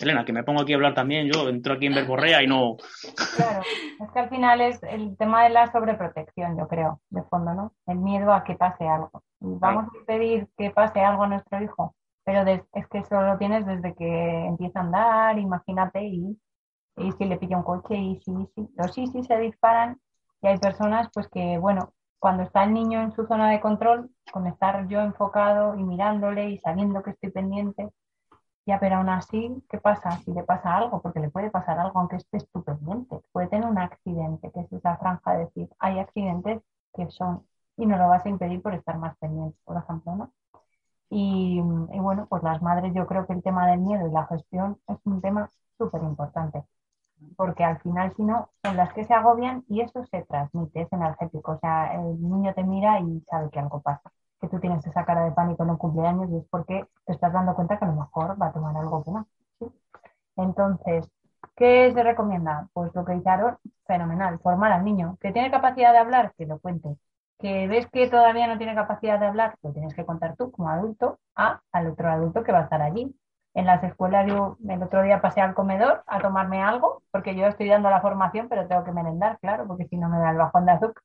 Elena, que me pongo aquí a hablar también, yo entro aquí en verborrea y no. Claro, es que al final es el tema de la sobreprotección, yo creo, de fondo, ¿no? El miedo a que pase algo. Y vamos a pedir que pase algo a nuestro hijo, pero es que eso lo tienes desde que empieza a andar, imagínate, y, y si le pilla un coche, y sí, sí. Los sí, sí se disparan, y hay personas, pues que, bueno, cuando está el niño en su zona de control, con estar yo enfocado y mirándole y sabiendo que estoy pendiente, ya, pero aún así, ¿qué pasa si le pasa algo? Porque le puede pasar algo aunque esté pendiente. Puede tener un accidente, que es esa franja de decir, hay accidentes que son, y no lo vas a impedir por estar más pendiente, por ejemplo, ¿no? Y, y bueno, pues las madres, yo creo que el tema del miedo y la gestión es un tema súper importante porque al final si no son las que se agobian y eso se transmite, es energético, o sea, el niño te mira y sabe que algo pasa que tú tienes esa cara de pánico en un cumpleaños y es porque te estás dando cuenta que a lo mejor va a tomar algo que no. Entonces, ¿qué se recomienda? Pues lo que dice fenomenal, formar al niño. ¿Que tiene capacidad de hablar? Que lo cuente. ¿Que ves que todavía no tiene capacidad de hablar? Lo tienes que contar tú como adulto a, al otro adulto que va a estar allí. En las escuelas yo el otro día pasé al comedor a tomarme algo, porque yo estoy dando la formación, pero tengo que merendar, claro, porque si no me da el bajón de azúcar.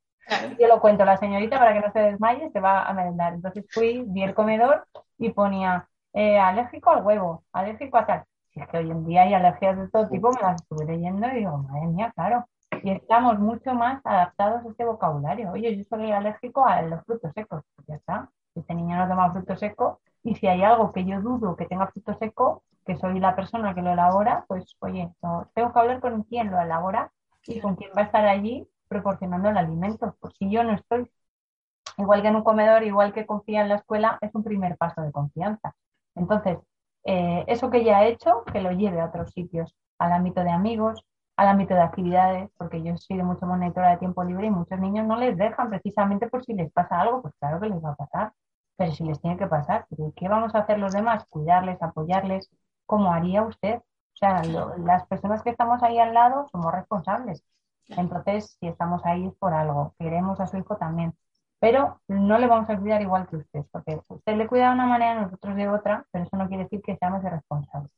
Yo lo cuento, la señorita para que no se desmaye se va a merendar. Entonces fui, vi el comedor y ponía eh, alérgico al huevo, alérgico a tal. Si es que hoy en día hay alergias de todo tipo, me las estuve leyendo y digo, madre mía, claro. Y estamos mucho más adaptados a este vocabulario. Oye, yo soy alérgico a los frutos secos. Ya está. Este niño no toma fruto seco y si hay algo que yo dudo que tenga fruto seco, que soy la persona que lo elabora, pues oye, tengo que hablar con quien lo elabora y con quién va a estar allí proporcionando el alimento. Pues si yo no estoy, igual que en un comedor, igual que confía en la escuela, es un primer paso de confianza. Entonces, eh, eso que ya ha hecho, que lo lleve a otros sitios, al ámbito de amigos, al ámbito de actividades, porque yo soy de mucho monitora de tiempo libre y muchos niños no les dejan precisamente por si les pasa algo, pues claro que les va a pasar, pero si les tiene que pasar, ¿qué vamos a hacer los demás? Cuidarles, apoyarles, como haría usted. O sea, las personas que estamos ahí al lado somos responsables. Entonces, si estamos ahí es por algo. Queremos a su hijo también. Pero no le vamos a cuidar igual que usted, porque usted le cuida de una manera, nosotros de otra, pero eso no quiere decir que seamos irresponsables.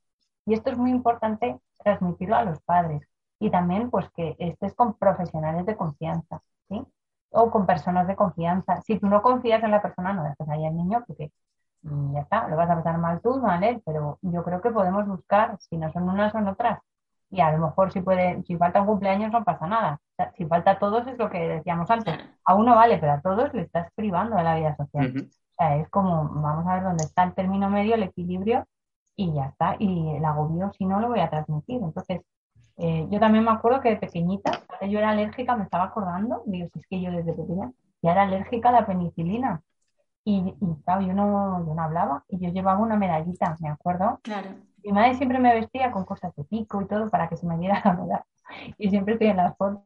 Y esto es muy importante transmitirlo a los padres y también pues que estés con profesionales de confianza, ¿sí? O con personas de confianza. Si tú no confías en la persona, no dejes ahí al niño porque mm, ya está, lo vas a pasar mal tú, ¿vale? Pero yo creo que podemos buscar, si no son unas, son otras, y a lo mejor si puede, si falta un cumpleaños no pasa nada. si falta a todos es lo que decíamos antes. A uno vale, pero a todos le estás privando de la vida social. O sea, es como, vamos a ver dónde está el término medio, el equilibrio, y ya está. Y el agobio, si no, lo voy a transmitir. Entonces, eh, yo también me acuerdo que de pequeñita, yo era alérgica, me estaba acordando, digo, si es que yo desde pequeña ya era alérgica a la penicilina. Y, y claro, yo no, yo no hablaba y yo llevaba una medallita, me acuerdo. Claro mi madre siempre me vestía con cosas de pico y todo para que se me viera la medalla. Y siempre estoy en las fotos,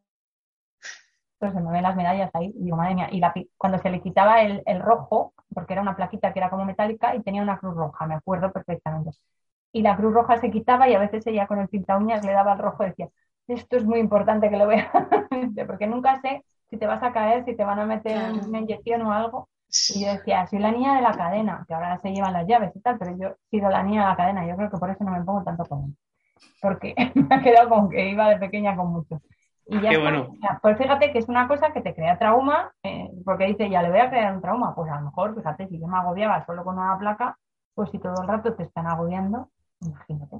se me ven las medallas ahí. Y digo, madre mía, y cuando se le quitaba el, rojo, porque era una plaquita que era como metálica y tenía una cruz roja, me acuerdo perfectamente. Y la cruz roja se quitaba y a veces ella con el pinta uñas le daba el rojo y decía, esto es muy importante que lo vea, porque nunca sé si te vas a caer, si te van a meter una inyección o algo. Y yo decía, soy la niña de la cadena, que ahora se llevan las llaves y tal, pero yo he sido la niña de la cadena, yo creo que por eso no me pongo tanto con él. porque me ha quedado como que iba de pequeña con mucho. Y ya Qué bueno. Pues fíjate que es una cosa que te crea trauma, eh, porque dice, ya le voy a crear un trauma. Pues a lo mejor, fíjate, si yo me agobiaba solo con una placa, pues si todo el rato te están agobiando, imagínate.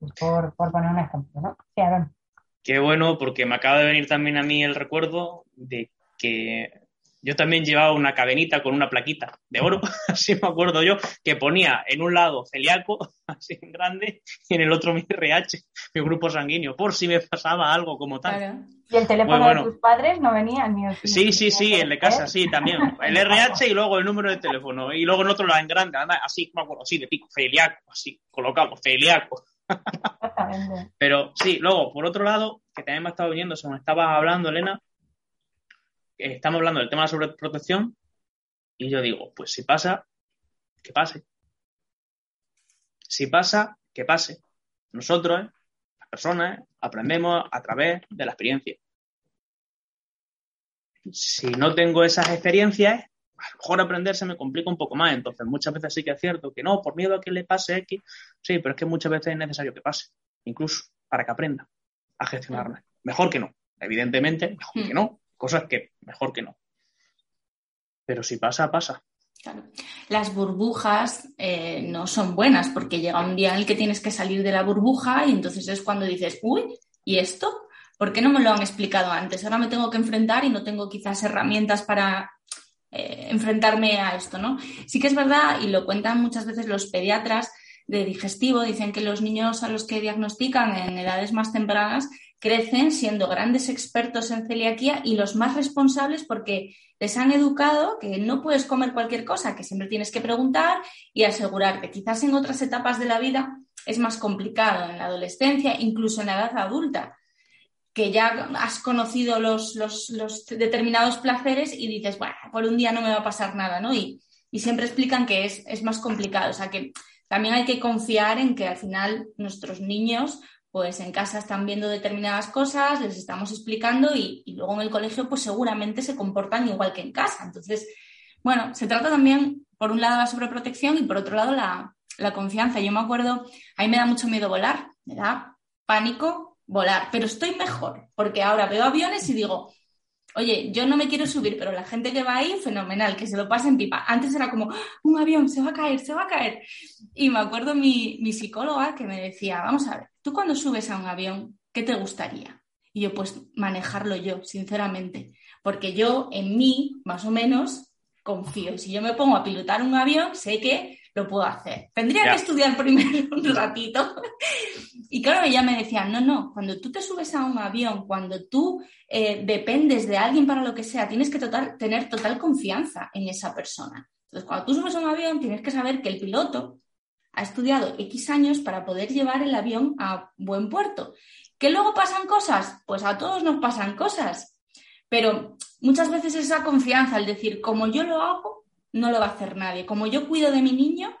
Es por, por poner un ejemplo, ¿no? Sí, Aaron. Qué bueno, porque me acaba de venir también a mí el recuerdo de que yo también llevaba una cadenita con una plaquita de oro, así me acuerdo yo, que ponía en un lado celíaco, así en grande, y en el otro mi RH, mi grupo sanguíneo, por si me pasaba algo como tal. Claro. Y el teléfono bueno. de tus padres no venía, el mío Sí, sí, sí, el de casa, ¿Eh? sí, también. El RH y luego el número de teléfono. Y luego en otro la en grande, además, así, me acuerdo, así de pico, celíaco, así, colocado, celíaco. Pero sí, luego, por otro lado, que también me ha estado viniendo, según estaba hablando, Elena, estamos hablando del tema de la sobreprotección, y yo digo, pues si pasa, que pase. Si pasa, que pase. Nosotros, las personas, aprendemos a través de la experiencia. Si no tengo esas experiencias, a lo mejor aprender se me complica un poco más. Entonces, muchas veces sí que es cierto que no, por miedo a que le pase X, sí, pero es que muchas veces es necesario que pase, incluso para que aprenda a gestionarla. Mejor que no. Evidentemente, mejor que no. Cosas que mejor que no. Pero si pasa, pasa. Claro. Las burbujas eh, no son buenas porque llega un día en el que tienes que salir de la burbuja y entonces es cuando dices, uy, ¿y esto? ¿Por qué no me lo han explicado antes? Ahora me tengo que enfrentar y no tengo quizás herramientas para eh, enfrentarme a esto, ¿no? Sí que es verdad, y lo cuentan muchas veces los pediatras de digestivo, dicen que los niños a los que diagnostican en edades más tempranas crecen siendo grandes expertos en celiaquía y los más responsables porque les han educado que no puedes comer cualquier cosa, que siempre tienes que preguntar y asegurarte. Quizás en otras etapas de la vida es más complicado, en la adolescencia, incluso en la edad adulta, que ya has conocido los, los, determinados placeres y dices, bueno, por un día no me va a pasar nada, ¿no? Y, y siempre explican que es, es más complicado, o sea que también hay que confiar en que al final nuestros niños pues en casa están viendo determinadas cosas, les estamos explicando y, luego en el colegio pues seguramente se comportan igual que en casa. Entonces, bueno, se trata también, por un lado, la sobreprotección y por otro lado, la, la confianza. Yo me acuerdo, a mí me da mucho miedo volar, me da pánico volar, pero estoy mejor porque ahora veo aviones y digo, oye, yo no me quiero subir, pero la gente que va ahí, fenomenal, que se lo pasa en pipa. Antes era como, un avión, se va a caer, se va a caer. Y me acuerdo mi, mi psicóloga que me decía, vamos a ver, tú cuando subes a un avión, ¿qué te gustaría? Y yo, pues manejarlo yo, sinceramente, porque yo en mí, más o menos, confío. Si yo me pongo a pilotar un avión, sé que lo puedo hacer. Tendría Ya. que estudiar primero un ratito. Y claro, ella me decía, no, no, cuando tú te subes a un avión, cuando tú eh, dependes de alguien para lo que sea, tienes que total- tener total confianza en esa persona. Entonces, cuando tú subes a un avión, tienes que saber que el piloto ha estudiado X años para poder llevar el avión a buen puerto. ¿Que luego pasan cosas? Pues a todos nos pasan cosas. Pero muchas veces esa confianza, al decir, como yo lo hago, no lo va a hacer nadie. Como yo cuido de mi niño,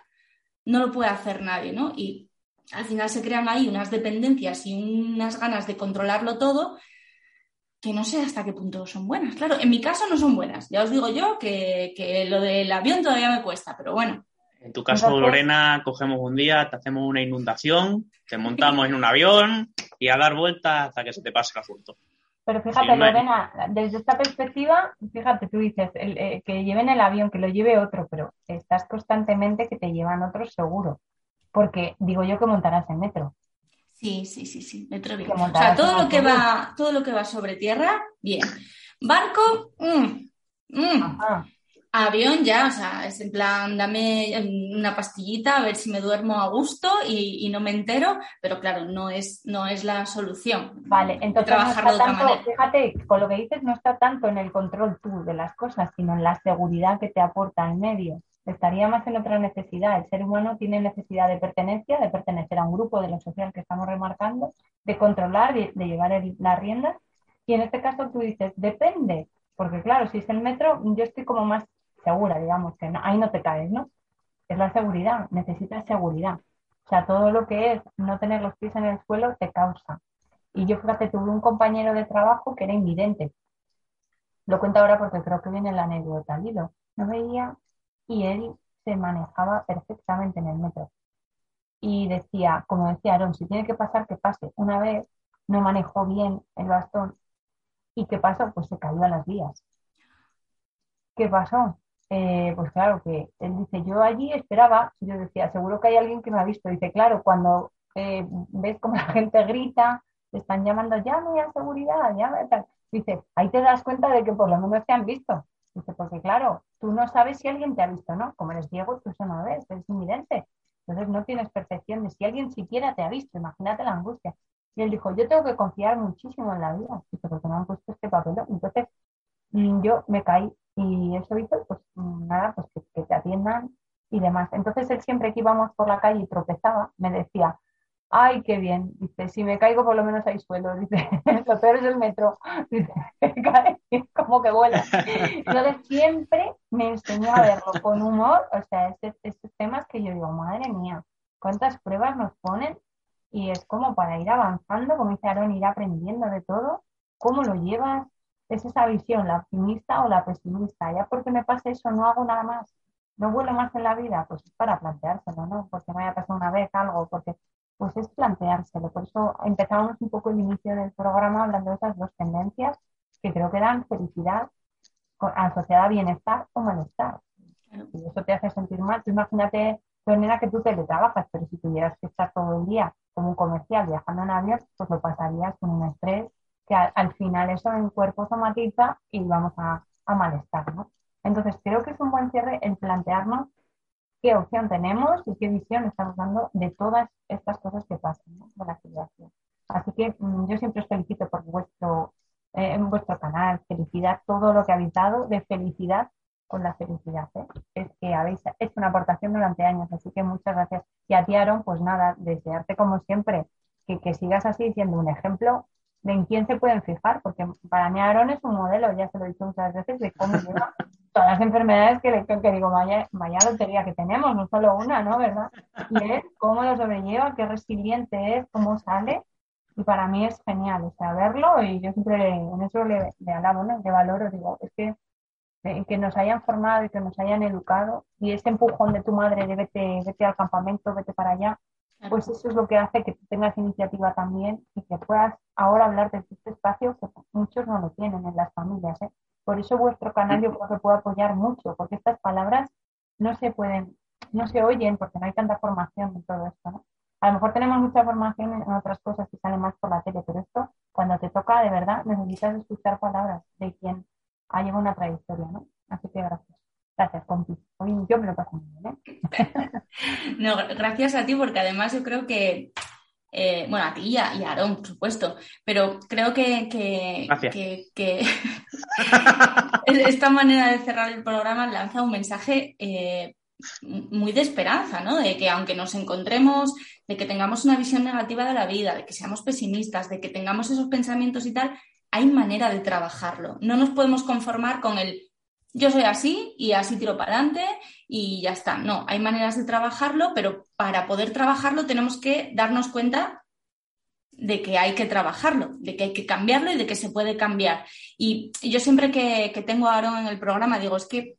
no lo puede hacer nadie, ¿no? Y al final se crean ahí unas dependencias y unas ganas de controlarlo todo que no sé hasta qué punto son buenas. Claro, en mi caso no son buenas. Ya os digo yo que, que lo del avión todavía me cuesta, pero bueno. En tu caso, Entonces- Lorena, cogemos un día, te hacemos una inundación, te montamos en un avión y a dar vueltas hasta que se te pase el asunto. Pero fíjate, Sí. Lorena, desde esta perspectiva, fíjate, tú dices el, eh, que lleven el avión, que lo lleve otro, pero estás constantemente que te llevan otros seguro. Porque digo yo que montarás en metro. Sí, sí, sí, sí, metro bien. O sea, todo lo que va, todo lo que va sobre tierra, bien. Barco, mm, mm. Avión ya, o sea, es en plan, dame una pastillita a ver si me duermo a gusto y, y no me entero, pero claro, no es, no es la solución. Vale, entonces no está de otra tanto, manera. fíjate, con lo que dices no está tanto en el control tú de las cosas, sino en la seguridad que te aporta el medio. Estaría más en otra necesidad. El ser humano tiene necesidad de pertenencia, de pertenecer a un grupo de lo social que estamos remarcando, de controlar, de, de llevar el- las riendas. Y en este caso tú dices, depende, porque claro, si es el metro, yo estoy como más segura, digamos, que ahí no te caes, ¿no? Es la seguridad, necesitas seguridad. O sea, todo lo que es no tener los pies en el suelo te causa. Y yo, fíjate, tuve un compañero de trabajo que era invidente. Lo cuento ahora porque creo que viene la anécdota al hilo. No veía y él se manejaba perfectamente en el metro. y decía, como decía Aaron, si tiene que pasar, que pase. Una vez no manejó bien el bastón y ¿qué pasó? Pues se cayó a las vías. ¿Qué pasó? Eh, pues claro que él dice, yo allí esperaba, yo decía, seguro que hay alguien que me ha visto. Dice, claro, cuando eh, ves como la gente grita, te están llamando, llame a seguridad, llame tal. Dice, ahí te das cuenta de que por lo menos te han visto. Dice, porque claro, tú no sabes si alguien te ha visto, ¿no? Como eres ciego, tú eso no ves, eres invidente. Entonces no tienes percepción de si alguien siquiera te ha visto, imagínate la angustia. Y él dijo, yo tengo que confiar muchísimo en la vida, porque me han puesto este papel. Entonces mm, yo me caí y eso hizo, pues mm, nada, pues que, te atiendan y demás. Entonces él siempre que íbamos por la calle y tropezaba, me decía, ay, qué bien, dice, si me caigo por lo menos hay suelo, dice, lo peor es el metro, dice, como que vuela. Entonces siempre me enseñó a verlo con humor, o sea, estos temas que yo digo, madre mía, cuántas pruebas nos ponen y es como para ir avanzando, como dice Aaron, ir aprendiendo de todo, cómo lo llevas, es esa visión, la optimista o la pesimista, ya porque me pasa eso no hago nada más, no vuelo más en la vida, pues es para planteárselo, ¿no? Porque me haya pasado una vez algo, porque pues es planteárselo. Por eso empezamos un poco el inicio del programa hablando de esas dos tendencias que creo que dan felicidad asociada a bienestar o malestar. Y eso te hace sentir mal. Tú imagínate, nena, que tú teletrabajas, pero si tuvieras que estar todo el día como un comercial viajando en avión, pues lo pasarías con un estrés que al, final eso en cuerpo somatiza y vamos a, a malestar. Entonces creo que es un buen cierre el plantearnos qué opción tenemos y qué visión estamos dando de todas estas cosas que pasan ¿no? de la situación. Así que mm, yo siempre os felicito por vuestro, eh, vuestro canal, felicidad, todo lo que habéis dado de felicidad con la felicidad. ¿eh? Es que habéis hecho una aportación durante años, así que muchas gracias. Y a ti, Aaron, pues nada, desearte como siempre que, que sigas así siendo un ejemplo de en quién se pueden fijar, porque para mí Aaron es un modelo, ya se lo he dicho muchas veces, de cómo lleva todas las enfermedades que, que digo, vaya, vaya lotería que tenemos, no solo una, ¿no? ¿Verdad? Y es cómo lo sobrelleva, qué resiliente es, cómo sale, y para mí es genial, o sea, verlo, y yo siempre en eso le, le alabo, ¿no? Le valoro, digo, es que que nos hayan formado y que nos hayan educado, y ese empujón de tu madre de vete, vete al campamento, vete para allá, pues eso es lo que hace que tú tengas iniciativa también y que puedas ahora hablar de este espacio que muchos no lo tienen en las familias. ¿eh? Por eso vuestro canal yo creo que puede apoyar mucho, porque estas palabras no se pueden, no se oyen porque no hay tanta formación en todo esto. ¿no? A lo mejor tenemos mucha formación en otras cosas que salen más por la tele, pero esto, cuando te toca de verdad, necesitas escuchar palabras de quien ha llevado una trayectoria. ¿no? Así que gracias. Gracias, compi. Hoy yo me lo paso muy bien, ¿eh? no, gracias a ti, porque además yo creo que, eh, bueno, a ti y a, Aarón, por supuesto, pero creo que, que, esta manera de cerrar el programa lanza un mensaje eh, muy de esperanza, ¿no? De que aunque nos encontremos, de que tengamos una visión negativa de la vida, de que seamos pesimistas, de que tengamos esos pensamientos y tal, hay manera de trabajarlo. No nos podemos conformar con el yo soy así y así tiro para adelante y ya está. No, hay maneras de trabajarlo, pero para poder trabajarlo tenemos que darnos cuenta de que hay que trabajarlo, de que hay que cambiarlo y de que se puede cambiar. Y yo siempre que, tengo a Aaron en el programa digo, es que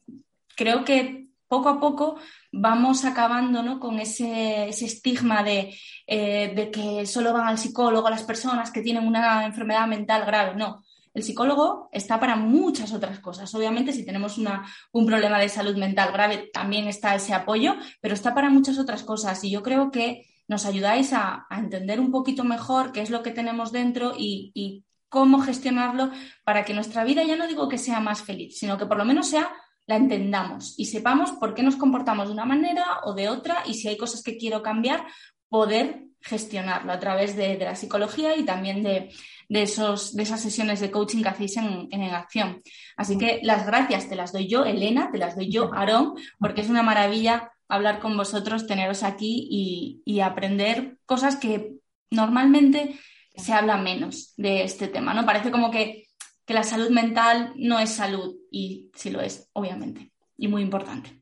creo que poco a poco vamos acabando ¿no? con ese, estigma de, eh, de, que solo van al psicólogo las personas que tienen una enfermedad mental grave. No, el psicólogo está para muchas otras cosas. Obviamente, si tenemos un problema de salud mental grave, también está ese apoyo, pero está para muchas otras cosas. Y yo creo que nos ayudáis a, entender un poquito mejor qué es lo que tenemos dentro y, cómo gestionarlo para que nuestra vida, ya no digo que sea más feliz, sino que por lo menos sea la entendamos y sepamos por qué nos comportamos de una manera o de otra y si hay cosas que quiero cambiar, poder gestionarlo a través de, la psicología y también de, esos, de esas sesiones de coaching que hacéis en, en, acción. Así que las gracias te las doy yo, Elena, te las doy yo, Aarón, porque es una maravilla hablar con vosotros, teneros aquí y, aprender cosas que normalmente se habla menos de este tema, ¿no? Parece como que, que la salud mental no es salud y sí lo es, obviamente, y muy importante.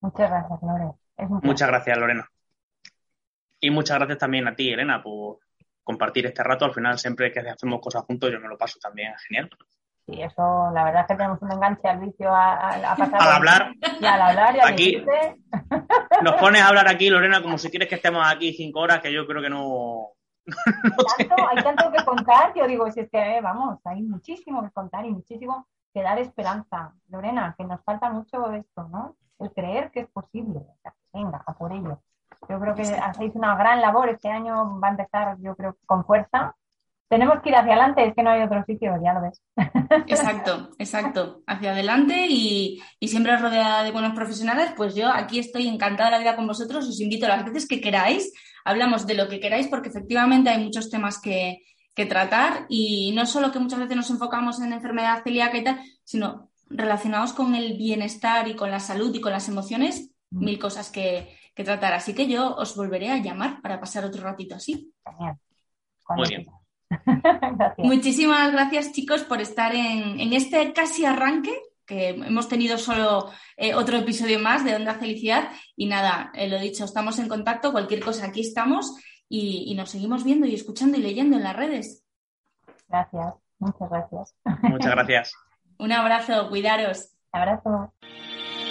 Muchas gracias, Lorena. Muchas gracias, Lorena. Y muchas gracias también a ti, Elena, por compartir este rato. Al final, siempre que hacemos cosas juntos, yo me lo paso también genial. sí, eso, la verdad es que tenemos un enganche al vicio a, a, pasar. Al hablar. Y al hablar y aquí, Nos pones a hablar aquí, Lorena, como si quieres que estemos aquí cinco horas, que yo creo que no. hay tanto que contar, yo digo, si es que, eh, vamos, hay muchísimo que contar y muchísimo que dar esperanza. Lorena, que nos falta mucho esto, ¿no? El creer que es posible. venga, a por ello. Yo creo que hacéis una gran labor. Este año va a empezar, yo creo, con fuerza tenemos que ir hacia adelante, es que no hay otro sitio, ya lo ves. Exacto, exacto, hacia adelante y, siempre rodeada de buenos profesionales, pues yo aquí estoy encantada de la vida con vosotros, os invito a las veces que queráis, hablamos de lo que queráis porque efectivamente hay muchos temas que, tratar y no solo que muchas veces nos enfocamos en enfermedad celíaca y tal, sino relacionados con el bienestar y con la salud y con las emociones, mm. mil cosas que, que tratar. Así que yo os volveré a llamar para pasar otro ratito así. Muy bien. Muchísimas gracias, chicos, por estar en, este casi arranque que hemos tenido solo eh, otro episodio más de Onda Felicidad. Y nada, eh, lo dicho, estamos en contacto, cualquier cosa, aquí estamos y, nos seguimos viendo y escuchando y leyendo en las redes. Gracias, muchas gracias. Muchas gracias. Un abrazo, cuidaros. Abrazo.